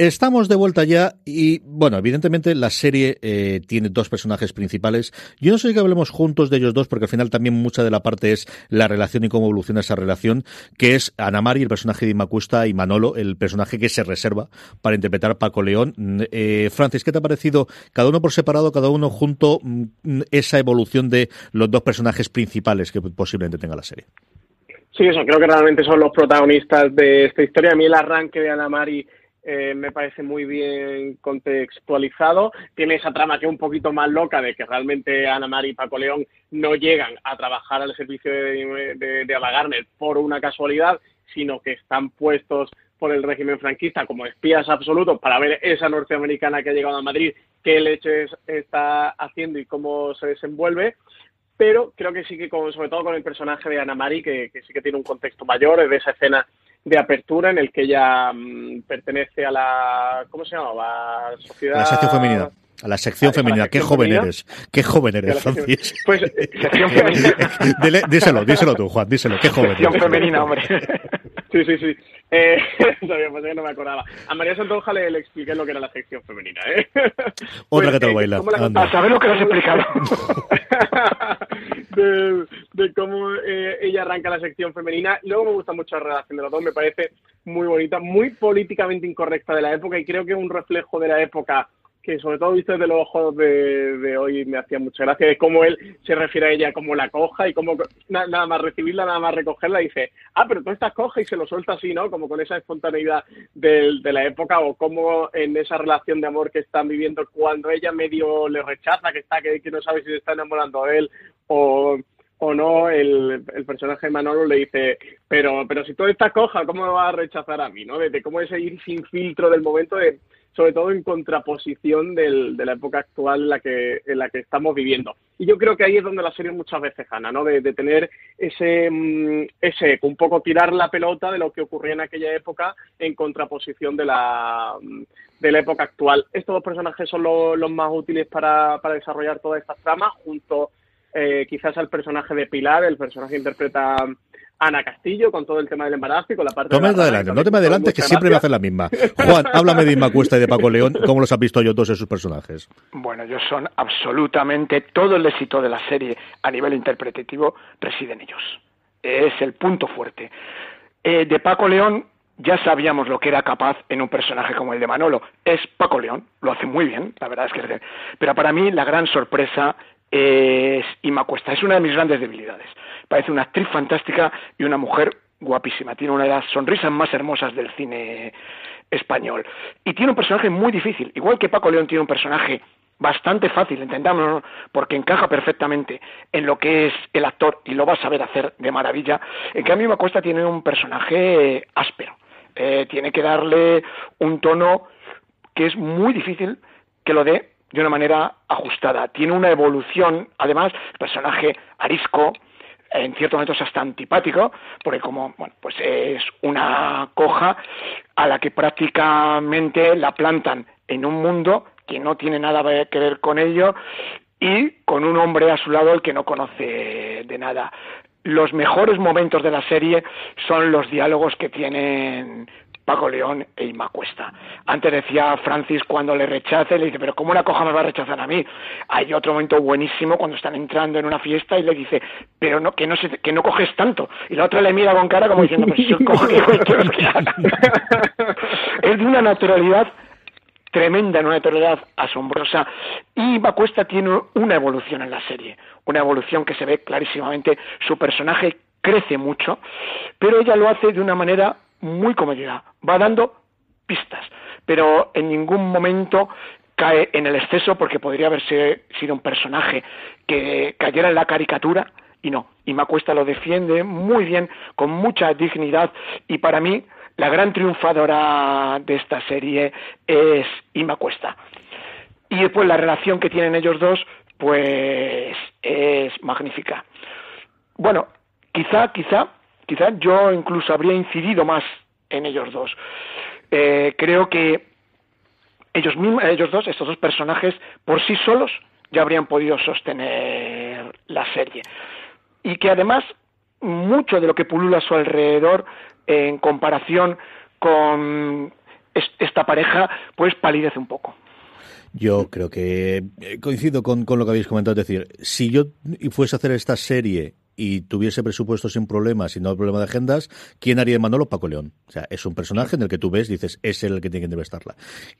Estamos de vuelta ya y, bueno, evidentemente la serie eh, tiene dos personajes principales. Yo no sé que hablemos juntos de ellos dos porque al final también mucha de la parte es la relación y cómo evoluciona esa relación, que es Ana Mari, el personaje de Imacuesta, y Manolo, el personaje que se reserva para interpretar Paco León. Eh, Francis, ¿qué te ha parecido cada uno por separado, cada uno junto, mm, esa evolución de los dos personajes principales que posiblemente tenga la serie? Sí, eso, creo que realmente son los protagonistas de esta historia. A mí el arranque de Ana Mari eh, me parece muy bien contextualizado. Tiene esa trama que es un poquito más loca de que realmente Ana María y Paco León no llegan a trabajar al servicio de, de, de por una casualidad, sino que están puestos por el régimen franquista como espías absolutos para ver esa norteamericana que ha llegado a Madrid, qué leches está haciendo y cómo se desenvuelve pero creo que sí que sobre todo con el personaje de Ana Mari, que, que, sí que tiene un contexto mayor, de esa escena de apertura en el que ella mm, pertenece a la ¿cómo se llama? La sociedad la sección femenina. A la sección femenina. Qué joven eres. Qué joven eres, Francis. Pues, [LAUGHS] sección femenina. díselo, díselo tú, Juan, díselo. Qué joven sección femenina, hombre. [LAUGHS] Sí, sí, sí. Eh, [LAUGHS] sabía, pues que no me acordaba. A María Santonja le, le, expliqué lo que era la sección femenina, ¿eh? Otra pues, que te lo baila. La... A saber lo que le has explicado. [LAUGHS] de, de, cómo eh, ella arranca la sección femenina. Luego me gusta mucho la relación de los dos, me parece muy bonita, muy políticamente incorrecta de la época y creo que es un reflejo de la época que sobre todo visto desde los ojos de, hoy me hacía mucha gracia, de cómo él se refiere a ella como la coja y cómo nada más recibirla, nada más recogerla, dice, ah, pero tú estás coja y se lo suelta así, ¿no? Como con esa espontaneidad de, de la época o como en esa relación de amor que están viviendo cuando ella medio le rechaza, que está que, no sabe si se está enamorando de él o o no, el, el, personaje de Manolo le dice, pero, pero si tú estás coja, ¿cómo me vas a rechazar a mí? ¿no? De, cómo es ir sin filtro del momento de, sobre todo en contraposición del, de la época actual en la que en la que estamos viviendo. Y yo creo que ahí es donde la serie muchas veces gana, ¿no? De, tener ese mm, ese un poco tirar la pelota de lo que ocurría en aquella época en contraposición de la mm, de la época actual. Estos dos personajes son los más útiles para, para desarrollar todas estas tramas, junto eh, quizás al personaje de Pilar, el personaje que interpreta Ana Castillo con todo el tema del embarazo y con la parte no me adelante, no te me adelantes que siempre me hacen la misma. [LAUGHS] Juan, háblame de Inma Cuesta y de Paco León, ¿cómo los has visto yo dos en sus personajes? Bueno, ellos son absolutamente todo el éxito de la serie a nivel interpretativo reside en ellos. Es el punto fuerte. Eh, de Paco León ya sabíamos lo que era capaz en un personaje como el de Manolo. Es Paco León, lo hace muy bien, la verdad es que es... Pero para mí la gran sorpresa es Inma Cuesta, es una de mis grandes debilidades parece una actriz fantástica y una mujer guapísima. Tiene una de las sonrisas más hermosas del cine español. Y tiene un personaje muy difícil. Igual que Paco León tiene un personaje bastante fácil, entendámonos, porque encaja perfectamente en lo que es el actor y lo va a saber hacer de maravilla. En cambio, me cuesta tiene un personaje áspero. Eh, tiene que darle un tono que es muy difícil que lo dé de una manera ajustada. Tiene una evolución, además, personaje arisco, en ciertos momentos hasta antipático, porque como bueno, pues es una coja a la que prácticamente la plantan en un mundo que no tiene nada que ver con ello y con un hombre a su lado el que no conoce de nada. Los mejores momentos de la serie son los diálogos que tienen Paco León e Inma Cuesta. Antes decía Francis cuando le rechace, le dice, pero ¿cómo una coja me va a rechazar a mí? Hay otro momento buenísimo cuando están entrando en una fiesta y le dice, pero no, que no se, que no coges tanto. Y la otra le mira con cara como diciendo, pues yo cojo, [LAUGHS] que [LAUGHS] Es de una naturalidad tremenda, una naturalidad asombrosa. Y Cuesta tiene una evolución en la serie, una evolución que se ve clarísimamente. Su personaje crece mucho, pero ella lo hace de una manera muy comedida, va dando pistas, pero en ningún momento cae en el exceso porque podría haberse sido un personaje que cayera en la caricatura y no. Y Macuesta lo defiende muy bien, con mucha dignidad y para mí la gran triunfadora de esta serie es Ima Cuesta. Y después la relación que tienen ellos dos, pues es magnífica. Bueno, quizá, quizá quizás yo incluso habría incidido más en ellos dos. Eh, creo que ellos mismos, ellos dos, estos dos personajes, por sí solos ya habrían podido sostener la serie. Y que además mucho de lo que pulula a su alrededor en comparación con esta pareja, pues palidece un poco. Yo creo que eh, coincido con, con, lo que habéis comentado. Es decir, si yo fuese a hacer esta serie y tuviese presupuesto sin problemas y no problema de agendas, ¿quién haría de Manolo? Paco León. O sea, es un personaje en el que tú ves, dices, es el que tiene que estarla.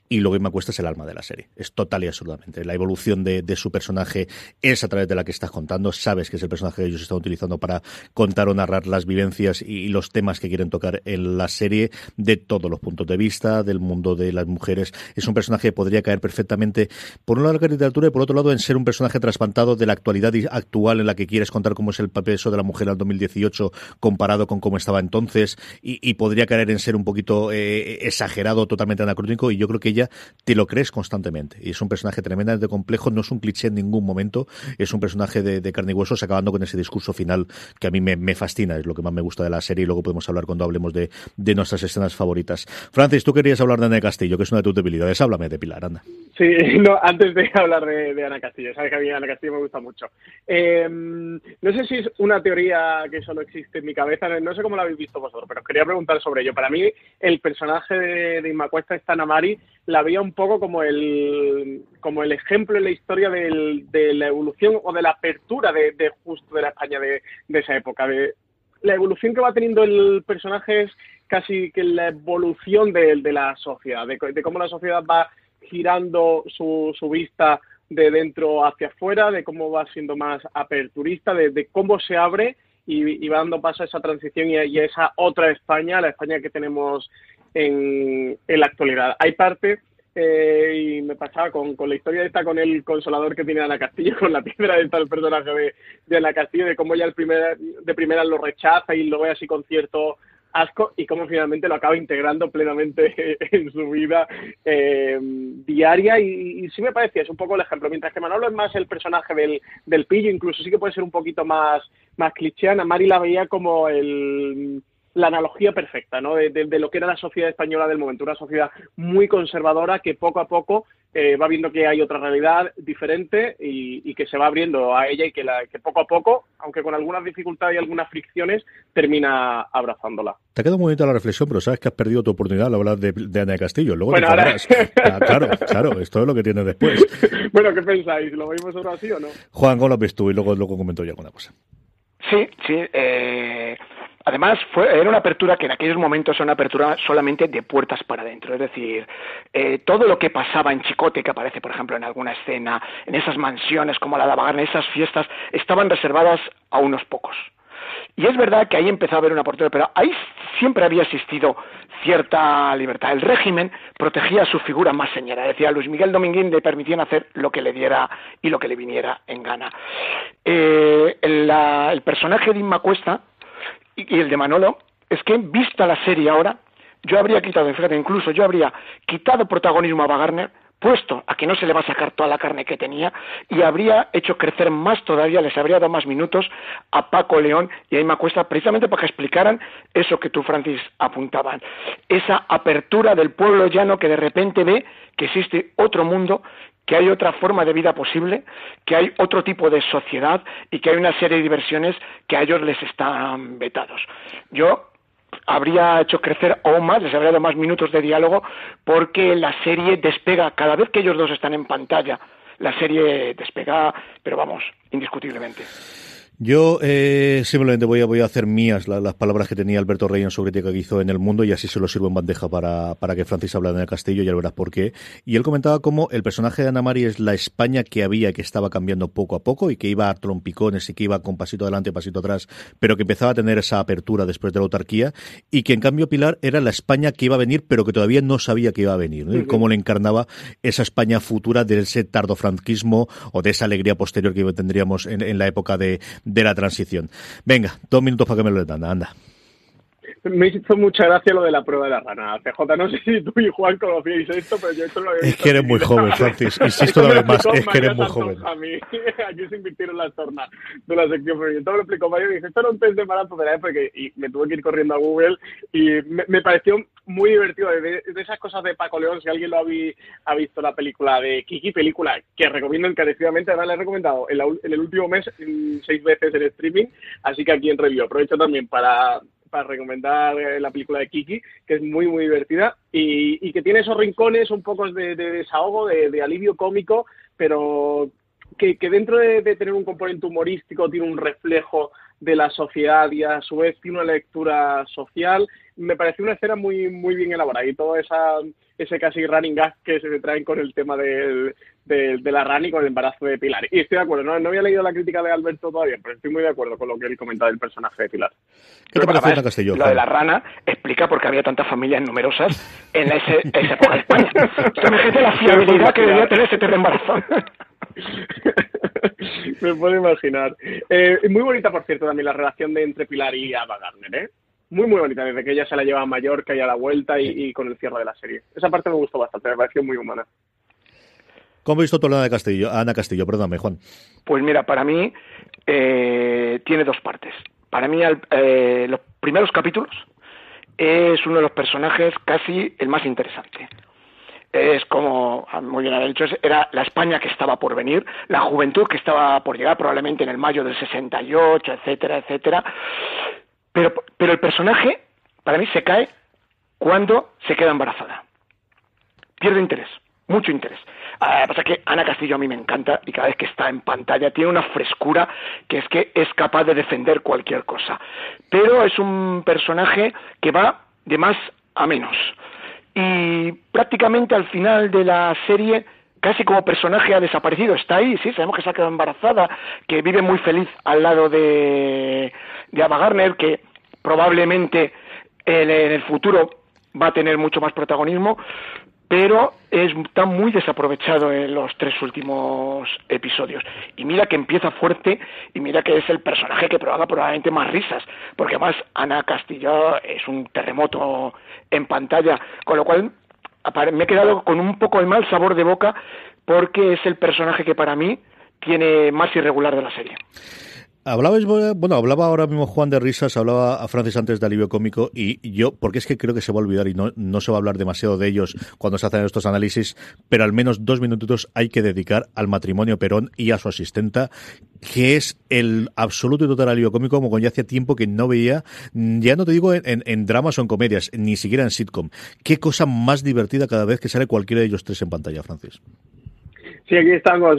Y lo que me cuesta es el alma de la serie. Es total y absolutamente. La evolución de, su personaje es a través de la que estás contando. Sabes que es el personaje que ellos están utilizando para contar o narrar las vivencias y, los temas que quieren tocar en la serie de todos los puntos de vista, del mundo de las mujeres. Es un personaje que podría caer perfectamente, por un lado, en la literatura y por otro lado, en ser un personaje trasplantado de la actualidad actual en la que quieres contar cómo es el papel peso de la mujer al 2018 comparado con cómo estaba entonces y, podría caer en ser un poquito eh, exagerado, totalmente anacrónico y yo creo que ella te lo crees constantemente y es un personaje tremendamente complejo, no es un cliché en ningún momento, es un personaje de, carne y huesos acabando con ese discurso final que a mí me, fascina, es lo que más me gusta de la serie y luego podemos hablar cuando hablemos de, nuestras escenas favoritas. Francis, tú querías hablar de Ana Castillo, que es una de tus debilidades, háblame de Pilar, anda. Sí, [LAUGHS] no, antes de hablar de, Ana Castillo, sabes que a mí Ana Castillo me gusta mucho. Eh, no sé si es una teoría que solo existe en mi cabeza, no sé cómo la habéis visto vosotros, pero os quería preguntar sobre ello. Para mí, el personaje de, de Inmacuesta Stanamari la veía un poco como el, como el ejemplo en la historia de la evolución o de la apertura de, justo de la España de, esa época. De, la evolución que va teniendo el personaje es casi que la evolución de, la sociedad, de, cómo la sociedad va girando su, su vista de dentro hacia afuera, de cómo va siendo más aperturista, de, cómo se abre y, va dando paso a esa transición y a, esa otra España, la España que tenemos en, en la actualidad. Hay parte, eh, y me pasaba con, con, la historia esta con el consolador que tiene Ana Castillo, [LAUGHS] con la piedra de tal personaje de, de Ana Castillo, de cómo ella el primer, de primera lo rechaza y lo ve así con cierto asco y cómo finalmente lo acaba integrando plenamente [LAUGHS] en su vida eh, diaria. Y, sí me parecía, es un poco el ejemplo, mientras que Manolo es más el personaje del, del pillo, incluso sí que puede ser un poquito más, más clicheana, Mari la veía como el la analogía perfecta ¿no? De, lo que era la sociedad española del momento, una sociedad muy conservadora que poco a poco eh, va viendo que hay otra realidad diferente y, que se va abriendo a ella y que, la, que poco a poco, aunque con algunas dificultades y algunas fricciones, termina abrazándola. Te ha quedado muy bonita la reflexión, pero sabes que has perdido tu oportunidad al hablar de, de Ana Castillo. Luego bueno, ahora... Ah, claro, claro, esto es lo que tienes después. [LAUGHS] bueno, ¿qué pensáis? ¿Lo veis vosotros así o no? Juan, ¿cómo lo ves tú? Y luego, luego comento yo alguna cosa. Sí, sí. Eh, Además, fue, era una apertura que en aquellos momentos era una apertura solamente de puertas para adentro. Es decir, eh, todo lo que pasaba en Chicote, que aparece, por ejemplo, en alguna escena, en esas mansiones como la de Bagarna, esas fiestas, estaban reservadas a unos pocos. Y es verdad que ahí empezó a haber una apertura, pero ahí siempre había existido cierta libertad. El régimen protegía a su figura más señora. Decía Luis Miguel Dominguín le permitían hacer lo que le diera y lo que le viniera en gana. Eh, el personaje de Inma Cuesta y, el de Manolo es que vista la serie ahora, yo habría quitado, fíjate, incluso yo habría quitado protagonismo a Wagner, puesto a que no se le va a sacar toda la carne que tenía y habría hecho crecer más todavía, les habría dado más minutos a Paco León y a Emma Cuesta precisamente para que explicaran eso que tú, Francis, apuntaban. Esa apertura del pueblo llano que de repente ve que existe otro mundo que hay otra forma de vida posible, que hay otro tipo de sociedad y que hay una serie de diversiones que a ellos les están vetados. Yo habría hecho crecer aún más, les habría dado más minutos de diálogo, porque la serie despega, cada vez que ellos dos están en pantalla, la serie despega, pero vamos, indiscutiblemente. Yo eh, simplemente voy a, voy a hacer mías las palabras que tenía Alberto Rey en su crítica que hizo en El Mundo y así se lo sirvo en bandeja para, para que Francis hablara en el castillo, ya verás por qué. Y él comentaba cómo el personaje de Ana María es la España que había, que estaba cambiando poco a poco y que iba a trompicones y que iba con pasito adelante, pasito atrás, pero que empezaba a tener esa apertura después de la autarquía y que en cambio Pilar era la España que iba a venir, pero que todavía no sabía que iba a venir. Y cómo le encarnaba esa España futura de ese tardofranquismo o de esa alegría posterior que tendríamos en, en la época de, de la transición. Venga, dos minutos para que me lo den, anda. Me hizo mucha gracia lo de la prueba de la rana. CJ, no sé si tú y Juan conocíais esto, pero yo esto lo había Es que eres muy joven, Francis. Insisto una [LAUGHS] vez más, es que eres muy joven. A mí, [LAUGHS] aquí se invirtieron las tornas de la sección pero Todo lo explicó Mario y dije, esto era un test de embarazo de la época y me tuve que ir corriendo a Google y me, pareció muy divertido. De, esas cosas de Paco León, si alguien lo ha, visto la película de Kiki, película que recomiendo encarecidamente, además la he recomendado en, en el último mes seis veces en streaming, así que aquí en review. Aprovecho también para para recomendar eh, la película de Kiki, que es muy, muy divertida y, que tiene esos rincones un poco de, desahogo, de, alivio cómico, pero que, dentro de, tener un componente humorístico tiene un reflejo de la sociedad y a su vez tiene una lectura social. Me pareció una escena muy, muy bien elaborada y todo esa, ese casi running gag que se traen con el tema del, de, la RAN y con el embarazo de Pilar. Y estoy de acuerdo, no, no había leído la crítica de Alberto todavía, pero estoy muy de acuerdo con lo que él comentaba del personaje de Pilar. ¿Qué te parece Castillo? Lo de la rana explica por qué había tantas familias numerosas en ese, esa [LAUGHS] época de España. La fiabilidad que debía tener ese terreno embarazo. [LAUGHS] [LAUGHS] Me puedo imaginar. Eh, muy bonita, por cierto, también la relación de entre Pilar y Ava Gardner, ¿eh? Muy, muy bonita, desde que ella se la lleva a Mallorca y a la vuelta y, y, con el cierre de la serie. Esa parte me gustó bastante, me pareció muy humana. ¿Cómo has visto tú de Castillo? Ana Castillo, perdóname, Juan. Pues mira, para mí eh, tiene dos partes. Para mí, eh, los primeros capítulos es uno de los personajes casi el más interesante. Es como, muy bien ha dicho, era la España que estaba por venir, la juventud que estaba por llegar probablemente en el mayo del 68, etcétera, etcétera. Pero, pero el personaje, para mí, se cae cuando se queda embarazada. Pierde interés, mucho interés. Ah, pasa que Ana Castillo a mí me encanta y cada vez que está en pantalla tiene una frescura que es que es capaz de defender cualquier cosa. Pero es un personaje que va de más a menos. Y prácticamente al final de la serie casi como personaje ha desaparecido. Está ahí, sí, sabemos que se ha quedado embarazada, que vive muy feliz al lado de, de Ava Garner, que probablemente en, el futuro va a tener mucho más protagonismo, pero está muy desaprovechado en los tres últimos episodios. Y mira que empieza fuerte y mira que es el personaje que provoca probablemente más risas, porque además Ana Castillo es un terremoto en pantalla, con lo cual me he quedado con un poco de mal sabor de boca porque es el personaje que para mí tiene más irregular de la serie. Hablabais, bueno, hablaba ahora mismo Juan de risas, hablaba a Francis antes de alivio cómico y yo, porque es que creo que se va a olvidar y no, no se va a hablar demasiado de ellos cuando se hacen estos análisis, pero al menos dos minutitos hay que dedicar al matrimonio Perón y a su asistenta, que es el absoluto y total alivio cómico, como ya hacía tiempo que no veía, ya no te digo en, en dramas o en comedias, ni siquiera en sitcom. Qué cosa más divertida cada vez que sale cualquiera de ellos tres en pantalla, Francis. Sí, aquí estamos,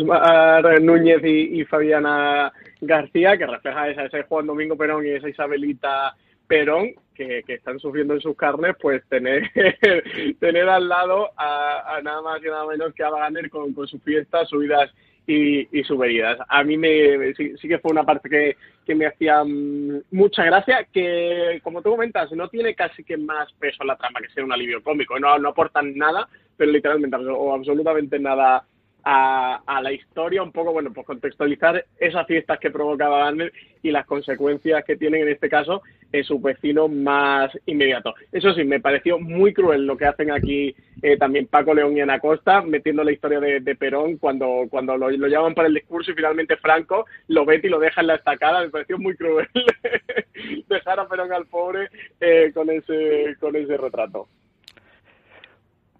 Núñez y, Fabiana García, que refleja esa, ese Juan Domingo Perón y esa Isabelita Perón, que, están sufriendo en sus carnes, pues tener, [LAUGHS] tener al lado a, nada más y nada menos que a Wagner con, con sus fiestas, subidas y, y suberidas. A mí me, sí, que fue una parte que, que me hacía mm, mucha gracia, que como tú comentas, no tiene casi que más peso la trama que ser un alivio cómico, no, no aportan nada, pero literalmente o absolutamente nada a, la historia, un poco, bueno, pues contextualizar esas fiestas que provocaba Gardner y las consecuencias que tienen en este caso en su vecino más inmediato. Eso sí, me pareció muy cruel lo que hacen aquí eh, también Paco León y Ana Costa, metiendo la historia de, Perón cuando, cuando lo, llaman para el discurso y finalmente Franco lo vete y lo deja en la estacada. Me pareció muy cruel [LAUGHS] dejar a Perón al pobre eh, con, ese, con ese retrato.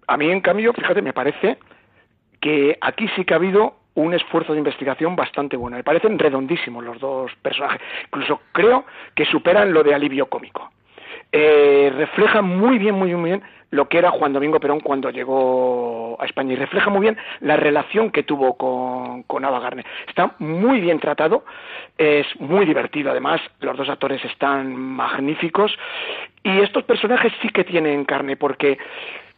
A mí, en cambio, fíjate, me parece que aquí sí que ha habido un esfuerzo de investigación bastante bueno. Me parecen redondísimos los dos personajes. Incluso creo que superan lo de alivio cómico. Eh, refleja muy bien, muy, bien lo que era Juan Domingo Perón cuando llegó a España y refleja muy bien la relación que tuvo con, con Ava Garner. Está muy bien tratado, es muy divertido además, los dos actores están magníficos y estos personajes sí que tienen carne porque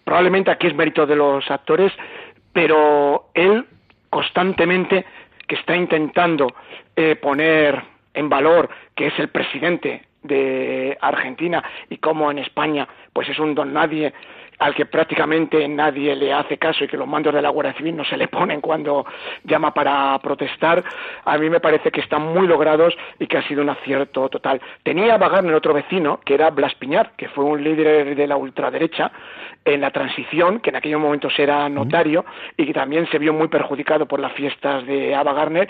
probablemente aquí es mérito de los actores, pero él constantemente que está intentando eh, poner en valor que es el presidente de Argentina y como en España pues es un don nadie al que prácticamente nadie le hace caso y que los mandos de la Guardia Civil no se le ponen cuando llama para protestar, a mí me parece que están muy logrados y que ha sido un acierto total. Tenía a otro vecino, que era Blas Piñar, que fue un líder de la ultraderecha en la transición, que en aquellos momentos era notario y que también se vio muy perjudicado por las fiestas de Ava Garner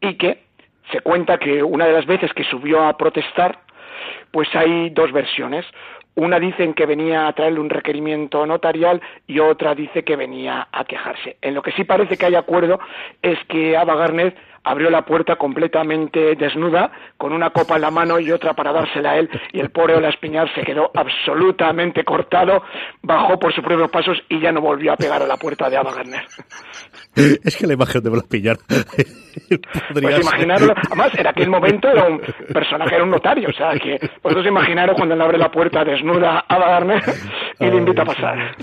y que se cuenta que una de las veces que subió a protestar, pues hay dos versiones. Una dicen que venía a traerle un requerimiento notarial y otra dice que venía a quejarse. En lo que sí parece que hay acuerdo es que Ava Garnet abrió la puerta completamente desnuda, con una copa en la mano y otra para dársela a él, y el pobre Ola Espiñar se quedó absolutamente cortado, bajó por sus propios pasos y ya no volvió a pegar a la puerta de Ava Garner. [LAUGHS] Es que la imagen de Ola Espiñar. [LAUGHS] pues imaginarlo, además en aquel momento era un personaje, era un notario, o sea que vosotros imaginaros cuando le abre la puerta desnuda a Ava Garner y le invita a pasar.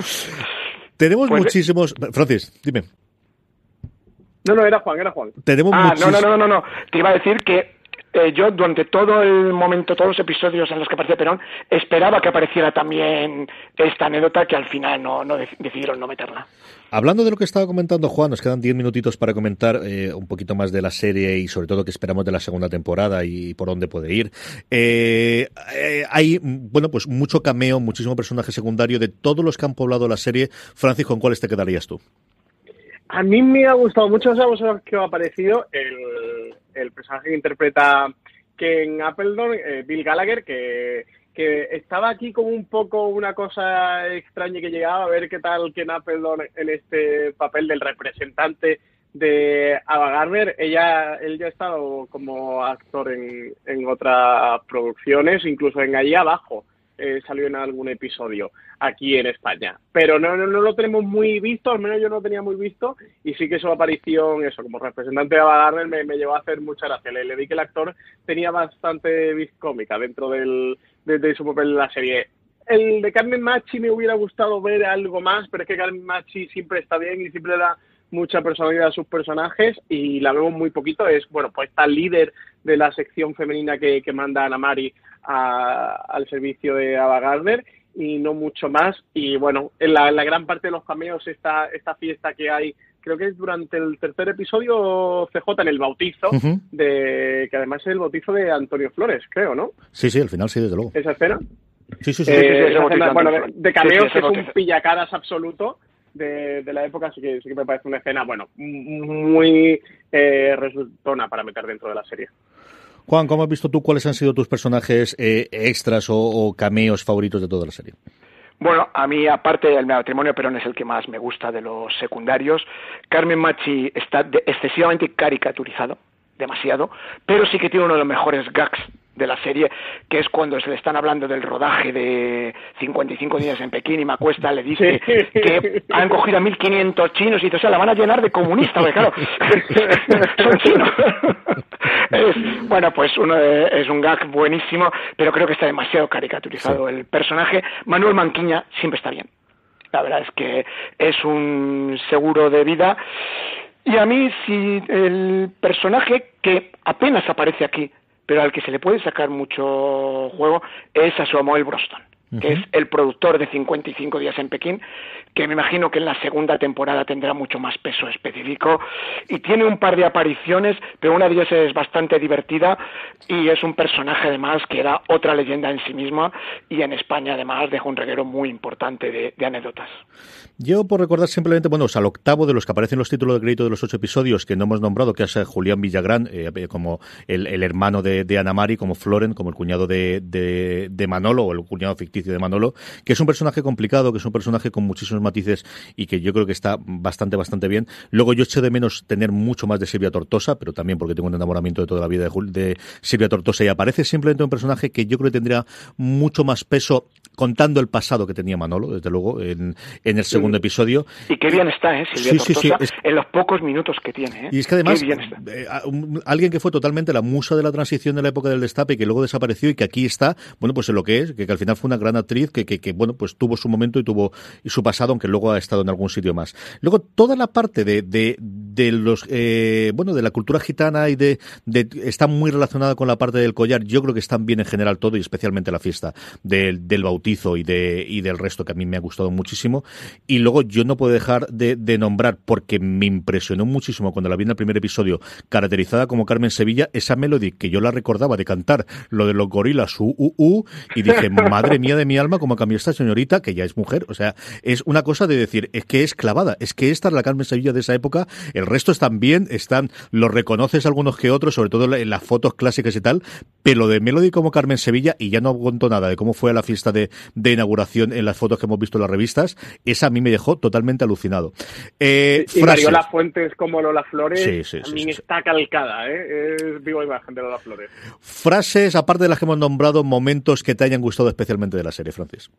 Tenemos pues, muchísimos. Francis, dime. No, no, era Juan, era Juan. Tenemos ah, no, no, no, no, no. Te iba a decir que eh, yo durante todo el momento, todos los episodios en los que aparece Perón, esperaba que apareciera también esta anécdota que al final no, no decidieron no meterla. Hablando de lo que estaba comentando Juan, nos quedan diez minutitos para comentar eh, un poquito más de la serie y sobre todo qué esperamos de la segunda temporada y por dónde puede ir. Eh, hay, bueno, pues mucho cameo, muchísimo personaje secundario de todos los que han poblado la serie. Francis, ¿con cuáles te quedarías tú? A mí me ha gustado mucho, ¿sabes que ha aparecido? El, el personaje que interpreta Ken Appledon, eh, Bill Gallagher, que, que estaba aquí como un poco una cosa extraña que llegaba a ver qué tal Ken Appledon en este papel del representante de Ava Gardner. Ella, él ya ha estado como actor en, en otras producciones, incluso en Allí Abajo eh, salió en algún episodio aquí en España. Pero no, no, no, lo tenemos muy visto, al menos yo no lo tenía muy visto, y sí que su aparición, eso, como representante de Ava me, me llevó a hacer mucha gracia. Le, le, vi que el actor tenía bastante vis cómica dentro del, de, su papel en la serie. el de Carmen Machi me hubiera gustado ver algo más, pero es que Carmen Machi siempre está bien y siempre da mucha personalidad a sus personajes y la vemos muy poquito. Es, bueno, pues está líder de la sección femenina que, que manda Ana Mari al servicio de Ava Gardner y no mucho más. Y bueno, en la, gran parte de los cameos, esta, esta fiesta que hay, creo que es durante el tercer episodio CJ en el bautizo, de que además es el bautizo de Antonio Flores, creo, ¿no? Sí, sí, al final sí, desde luego. ¿Esa escena? Sí, sí, sí. Eh, bueno, de, cameos que es un pillacaras absoluto. De, de, la época, así que sí que me parece una escena, bueno, muy eh, resultona para meter dentro de la serie. Juan, ¿cómo has visto tú cuáles han sido tus personajes eh, extras o, cameos favoritos de toda la serie? Bueno, a mí, aparte del matrimonio Perón, es el que más me gusta de los secundarios. Carmen Machi está excesivamente caricaturizado, demasiado, pero sí que tiene uno de los mejores gags de la serie, que es cuando se le están hablando del rodaje de 55 días en Pekín y Macuesta le dice que han cogido a 1.500 chinos y dice, o sea, la van a llenar de comunistas, porque claro, [LAUGHS] son chinos. bueno, pues uno es un gag buenísimo, pero creo que está demasiado caricaturizado. El personaje, Manuel Manquiña, siempre está bien. La verdad es que es un seguro de vida. Y a mí, si el personaje que apenas aparece aquí, pero al que se le puede sacar mucho juego es a Samuel Broston que es el productor de 55 días en Pekín, que me imagino que en la segunda temporada tendrá mucho más peso específico y tiene un par de apariciones, pero una de ellas es bastante divertida y es un personaje además que era otra leyenda en sí misma y en España además deja un reguero muy importante de, anécdotas. Yo por recordar simplemente, bueno, al octavo de los que aparecen los títulos de crédito de los ocho episodios que no hemos nombrado, que es Julián Villagrán, eh, como el, hermano de, de Ana Mari, como Floren, como el cuñado de, de Manolo o el cuñado ficticio de Manolo, que es un personaje complicado, que es un personaje con muchísimos matices y que yo creo que está bastante, bastante bien. Luego yo eché de menos tener mucho más de Silvia Tortosa, pero también porque tengo un enamoramiento de toda la vida de, de Silvia Tortosa y aparece simplemente un personaje que yo creo que tendría mucho más peso contando el pasado que tenía Manolo, desde luego, en, el segundo episodio. Y qué bien está, ¿eh? Silvia Tortosa, en los pocos minutos que tiene. ¿eh? Y es que además, eh, alguien que fue totalmente la musa de la transición de la época del destape y que luego desapareció y que aquí está, bueno, pues en lo que es, que, que al final fue una gran actriz que, que, bueno, pues tuvo su momento y tuvo su pasado, aunque luego ha estado en algún sitio más. Luego, toda la parte de, de, de los, eh, bueno, de la cultura gitana y de, de, está muy relacionada con la parte del collar. Yo creo que están bien en general todo y especialmente la fiesta del, del bautizo y de, y del resto que a mí me ha gustado muchísimo. Y luego yo no puedo dejar de, de nombrar, porque me impresionó muchísimo cuando la vi en el primer episodio, caracterizada como Carmen Sevilla, esa melodía que yo la recordaba de cantar lo de los gorilas, u, y dije, [LAUGHS] madre mía de mi alma, como cambió esta señorita, que ya es mujer. O sea, es una cosa de decir, es que es clavada, es que esta es la Carmen Sevilla de esa época, el resto están bien, están, los reconoces algunos que otros, sobre todo en las fotos clásicas y tal, pero de Melody como Carmen Sevilla, y ya no aguanto nada de cómo fue a la fiesta de, de inauguración en las fotos que hemos visto en las revistas, esa a mí me dejó totalmente alucinado. Eh, y Mariola Fuentes como Lola Flores, a mí está calcada, ¿eh? es viva imagen de Lola Flores. Frases, aparte de las que hemos nombrado, momentos que te hayan gustado especialmente de la serie, Francis.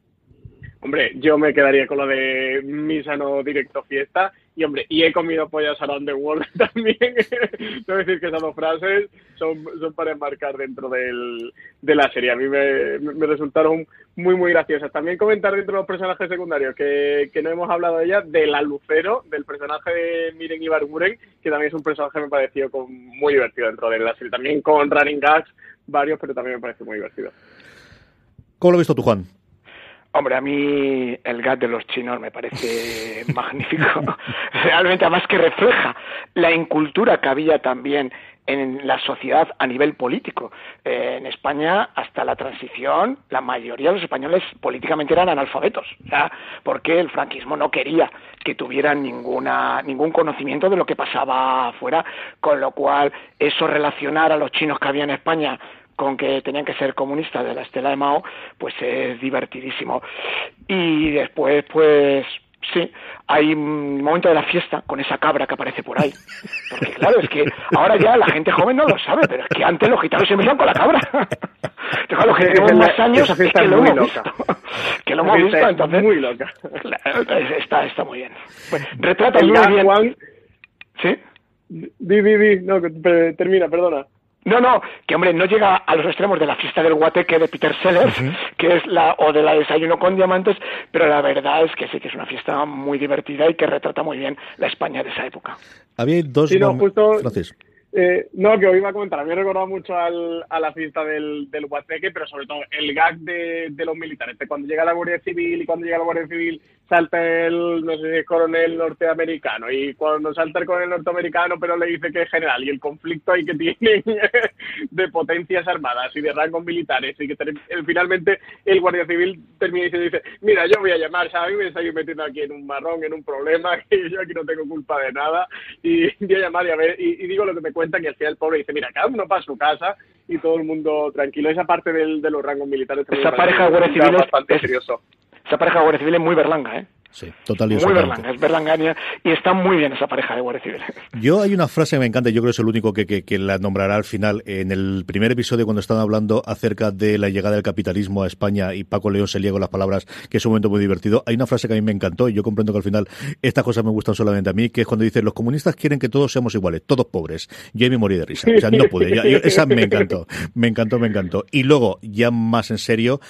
Hombre, yo me quedaría con lo de misa no directo fiesta. Y hombre, y he comido pollas around the world [LAUGHS] también. Tengo decir que esas dos frases son, son para enmarcar dentro del, de la serie. A mí me, resultaron muy, muy graciosas. También comentar dentro de los personajes secundarios, que, que no hemos hablado de ella, de la Lucero, del personaje de Miren Ibarguren, que también es un personaje que me pareció muy divertido dentro de la serie. También con running gags varios, pero también me parece muy divertido. ¿Cómo lo has visto tú, Juan? Hombre, a mí el gat de los chinos me parece [LAUGHS] magnífico. Realmente, además que refleja la incultura que había también en la sociedad a nivel político. Eh, en España, hasta la transición, la mayoría de los españoles políticamente eran analfabetos, porque el franquismo no quería que tuvieran ninguna, ningún conocimiento de lo que pasaba afuera, con lo cual eso relacionar a los chinos que había en España con que tenían que ser comunistas de la estela de Mao, pues es divertidísimo. Y después, pues Sí, hay un momento de la fiesta con esa cabra que aparece por ahí. Porque claro, es que ahora ya la gente joven no lo sabe, pero es que antes los gitanos se metían con la cabra. Entonces, los que tenemos más años es [LAUGHS] que lo hemos visto. Que lo hemos visto, entonces... Muy loca. está, está muy bien. Pues, retrata muy bien... ¿Sí? Di, di, di. No, termina, perdona. No, no, que hombre, no llega a los extremos de la fiesta del guateque de Peter Sellers, que es la, o de la desayuno con diamantes, pero la verdad es que sí que es una fiesta muy divertida y que retrata muy bien la España de esa época. Había dos... Sí, no, justo... Eh, no, que os iba a comentar, a mí me recordado mucho al, a la fiesta del, del Huateque, pero sobre todo el gag de, de los militares, de cuando llega la Guardia Civil y cuando llega la Guardia Civil salta el, no sé si es coronel norteamericano, y cuando salta el coronel norteamericano, pero le dice que es general, y el conflicto ahí que tienen [LAUGHS] de potencias armadas y de rangos militares, y que finalmente el Guardia Civil termina y dice, mira, yo voy a llamar, ¿sabes? Me estoy metiendo aquí en un marrón, en un problema, [LAUGHS] que yo aquí no tengo culpa de nada, y voy a llamar y a ver, y, digo lo que me cuentan, y al final el pobre dice, mira, cada uno para su casa, y todo el mundo tranquilo. Esa parte del, de los rangos militares... Esa pareja de Guardia Civil es bastante serioso. Esa pareja de Guardia Civil es muy berlanga, ¿eh? Sí, total y Muy berlanga, es berlangaña y está muy bien esa pareja de Guardia Civil. [LAUGHS] Yo hay una frase que me encanta, yo creo que es el único que, que, la nombrará al final. En el primer episodio, cuando estaban hablando acerca de la llegada del capitalismo a España y Paco León se liega con las palabras, que es un momento muy divertido, hay una frase que a mí me encantó y yo comprendo que al final estas cosas me gustan solamente a mí, que es cuando dice los comunistas quieren que todos seamos iguales, todos pobres. Yo ahí me morí de risa. O sea, no pude. esa me encantó, me encantó, me encantó. Y luego, ya más en serio,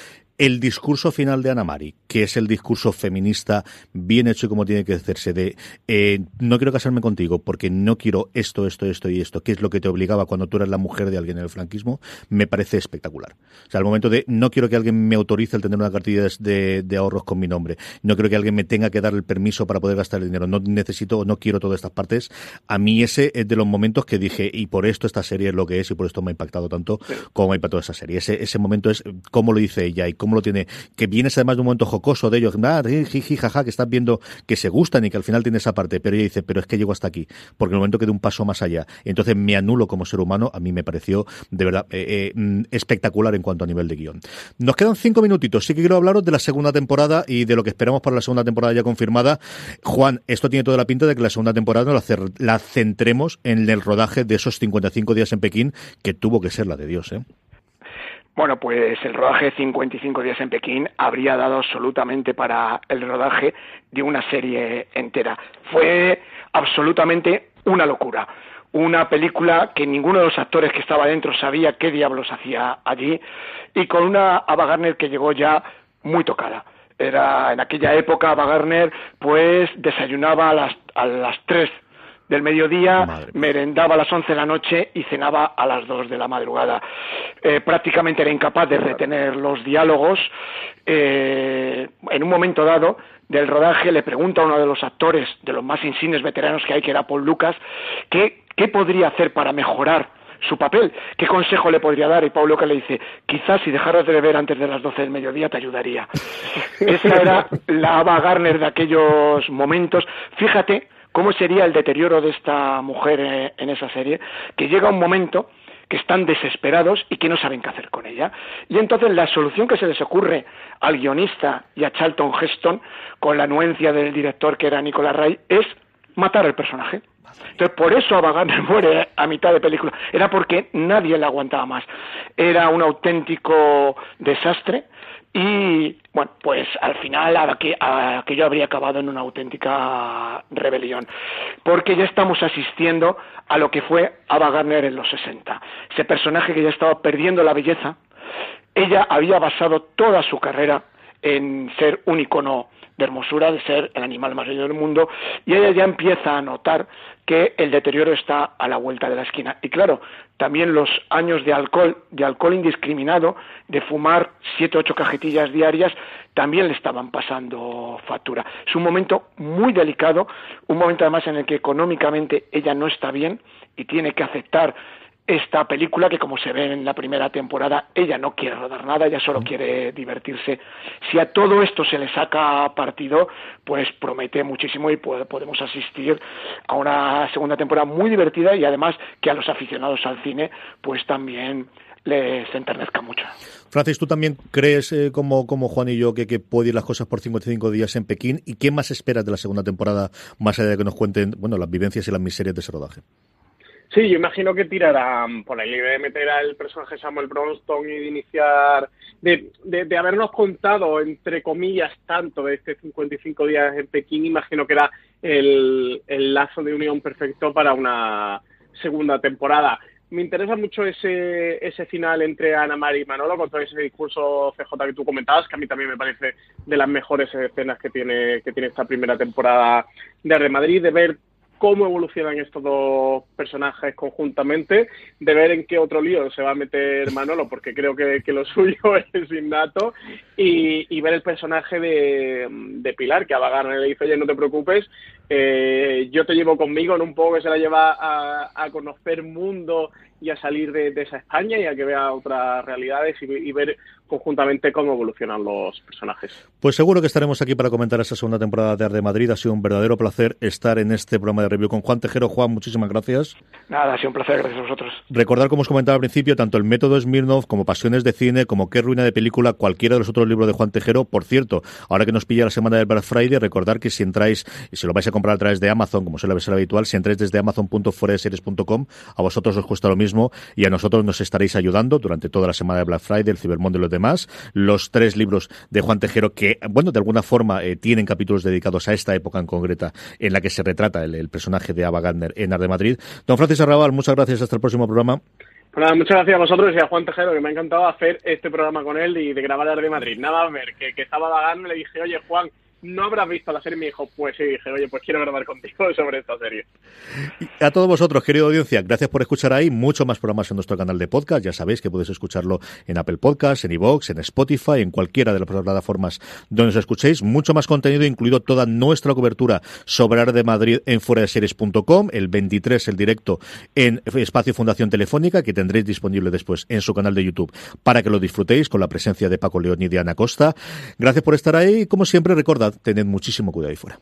el discurso final de Ana Mari, que es el discurso feminista bien hecho y como tiene que hacerse de eh, no quiero casarme contigo porque no quiero esto, esto, esto y esto, que es lo que te obligaba cuando tú eras la mujer de alguien en el franquismo, me parece espectacular. O sea, al momento de no quiero que alguien me autorice el tener una cartilla de, de ahorros con mi nombre, no quiero que alguien me tenga que dar el permiso para poder gastar el dinero, no necesito, no quiero todas estas partes. A mí ese es de los momentos que dije, y por esto esta serie es lo que es y por esto me ha impactado tanto como me ha impactado esa serie. Ese, ese momento es cómo lo dice ella y cómo lo tiene, que vienes además de un momento jocoso de ellos, ah, que estás viendo que se gustan y que al final tiene esa parte, pero ella dice, pero es que llego hasta aquí, porque en el momento que de un paso más allá, entonces me anulo como ser humano, a mí me pareció de verdad eh, eh, mm, espectacular en cuanto a nivel de guion. Nos quedan cinco minutitos, sí que quiero hablaros de la segunda temporada y de lo que esperamos para la segunda temporada ya confirmada. Juan, esto tiene toda la pinta de que la segunda temporada la, la centremos en el rodaje de esos 55 días en Pekín, que tuvo que ser la de Dios, ¿eh? Bueno, pues el rodaje de 55 días en Pekín habría dado absolutamente para el rodaje de una serie entera. Fue absolutamente una locura. Una película que ninguno de los actores que estaba dentro sabía qué diablos hacía allí y con una Ava Gardner que llegó ya muy tocada. Era en aquella época Ava Gardner pues desayunaba a las, a las 3 del mediodía, merendaba a las 11 de la noche y cenaba a las 2 de la madrugada. Eh, prácticamente era incapaz de retener los diálogos. Eh, en un momento dado del rodaje le pregunta a uno de los actores, de los más insignes veteranos que hay, que era Paul Lucas, qué, qué podría hacer para mejorar su papel. ¿Qué consejo le podría dar? Y Paul Lucas le dice, quizás si dejaras de beber antes de las 12 del mediodía te ayudaría. [LAUGHS] Esa era la Ava Garner de aquellos momentos. Fíjate cómo sería el deterioro de esta mujer eh, en esa serie, que llega un momento que están desesperados y que no saben qué hacer con ella. Y entonces la solución que se les ocurre al guionista y a Charlton Heston, con la anuencia del director que era Nicolas Ray, es matar al personaje. Entonces, por eso Ava [LAUGHS] muere a mitad de película. Era porque nadie la aguantaba más. Era un auténtico desastre y bueno, pues al final aquello habría acabado en una auténtica rebelión, porque ya estamos asistiendo a lo que fue Ava Gardner en los 60. Ese personaje que ya estaba perdiendo la belleza, ella había basado toda su carrera en ser un icono de hermosura, de ser el animal más bello del mundo, y ella ya empieza a notar que el deterioro está a la vuelta de la esquina. Y claro, también los años de alcohol, de alcohol indiscriminado, de fumar siete, ocho cajetillas diarias, también le estaban pasando factura. Es un momento muy delicado, un momento además en el que económicamente ella no está bien y tiene que aceptar esta película que como se ve en la primera temporada ella no quiere rodar nada, ella solo quiere divertirse. Si a todo esto se le saca partido, pues promete muchísimo y podemos asistir a una segunda temporada muy divertida y además que a los aficionados al cine pues también les enternezca mucho. Francis, ¿tú también crees, eh, como, como Juan y yo, que, que puede ir las cosas por 55 días en Pekín? ¿Y qué más esperas de la segunda temporada, más allá de que nos cuenten bueno, las vivencias y las miserias de ese rodaje? Sí, yo imagino que tirarán por la idea de meter al personaje Samuel Bronston y de iniciar, de, de, habernos contado, entre comillas, tanto de este 55 días en Pekín, imagino que era el, el lazo de unión perfecto para una segunda temporada. me interesa mucho ese, ese final entre Ana María y Manolo, con todo ese discurso CJ que tú comentabas, que a mí también me parece de las mejores escenas que tiene, que tiene esta primera temporada de Real Madrid, de ver cómo evolucionan estos dos personajes conjuntamente, de ver en qué otro lío se va a meter Manolo, porque creo que, lo [LAUGHS] suyo es innato, y, ver el personaje de, Pilar, que a Bagarne le dice, oye, no te preocupes, eh, yo te llevo conmigo, en un poco que se la lleva a, conocer mundo y a salir de, esa España y a que vea otras realidades y ver conjuntamente cómo evolucionan los personajes. Pues seguro que estaremos aquí para comentar esa segunda temporada de Arde Madrid. Ha sido un verdadero placer estar en este programa de review con Juan Tejero. Juan, muchísimas gracias. Nada, ha sido un placer, gracias a vosotros. Recordar, como os comentaba al principio, tanto el método Smirnov como Pasiones de Cine, como Qué Ruina de Película, cualquiera de los otros libros de Juan Tejero. Por cierto, ahora que nos pilla la semana del Black Friday, recordar que si entráis, y si lo vais a comprar a través de Amazon, como suele ser habitual, si entráis desde amazon.foreseries.com, a vosotros os cuesta lo mismo y a nosotros nos estaréis ayudando durante toda la semana de Black Friday, el Cibermundo y los demás. Los tres libros de Juan Tejero que, bueno, de alguna forma eh, tienen capítulos dedicados a esta época en concreta en la que se retrata el, personaje de Ava Gardner en Ar de Madrid. Don Francis Arrabal, muchas gracias. Hasta el próximo programa. Pues muchas gracias a vosotros y a Juan Tejero, que me ha encantado hacer este programa con él y de grabar Ar de Madrid. Nada a ver, que, que estaba Gardner, le dije, oye, Juan, no habrás visto la serie. Me dijo, pues sí, dije, oye, pues quiero grabar contigo [LAUGHS] sobre esta serie. A todos vosotros, querido audiencia, gracias por escuchar ahí. Mucho más programas en nuestro canal de podcast. Ya sabéis que podéis escucharlo en Apple Podcasts, en iVoox, en Spotify, en cualquiera de las plataformas donde os escuchéis. Mucho más contenido, incluido toda nuestra cobertura sobre Ar de Madrid en foradeseries.com. El 23, el directo en Espacio Fundación Telefónica, que tendréis disponible después en su canal de YouTube para que lo disfrutéis con la presencia de Paco León y de Ana Costa. Gracias por estar ahí. Como siempre, recordad verdad, tened muchísimo cuidado ahí fuera.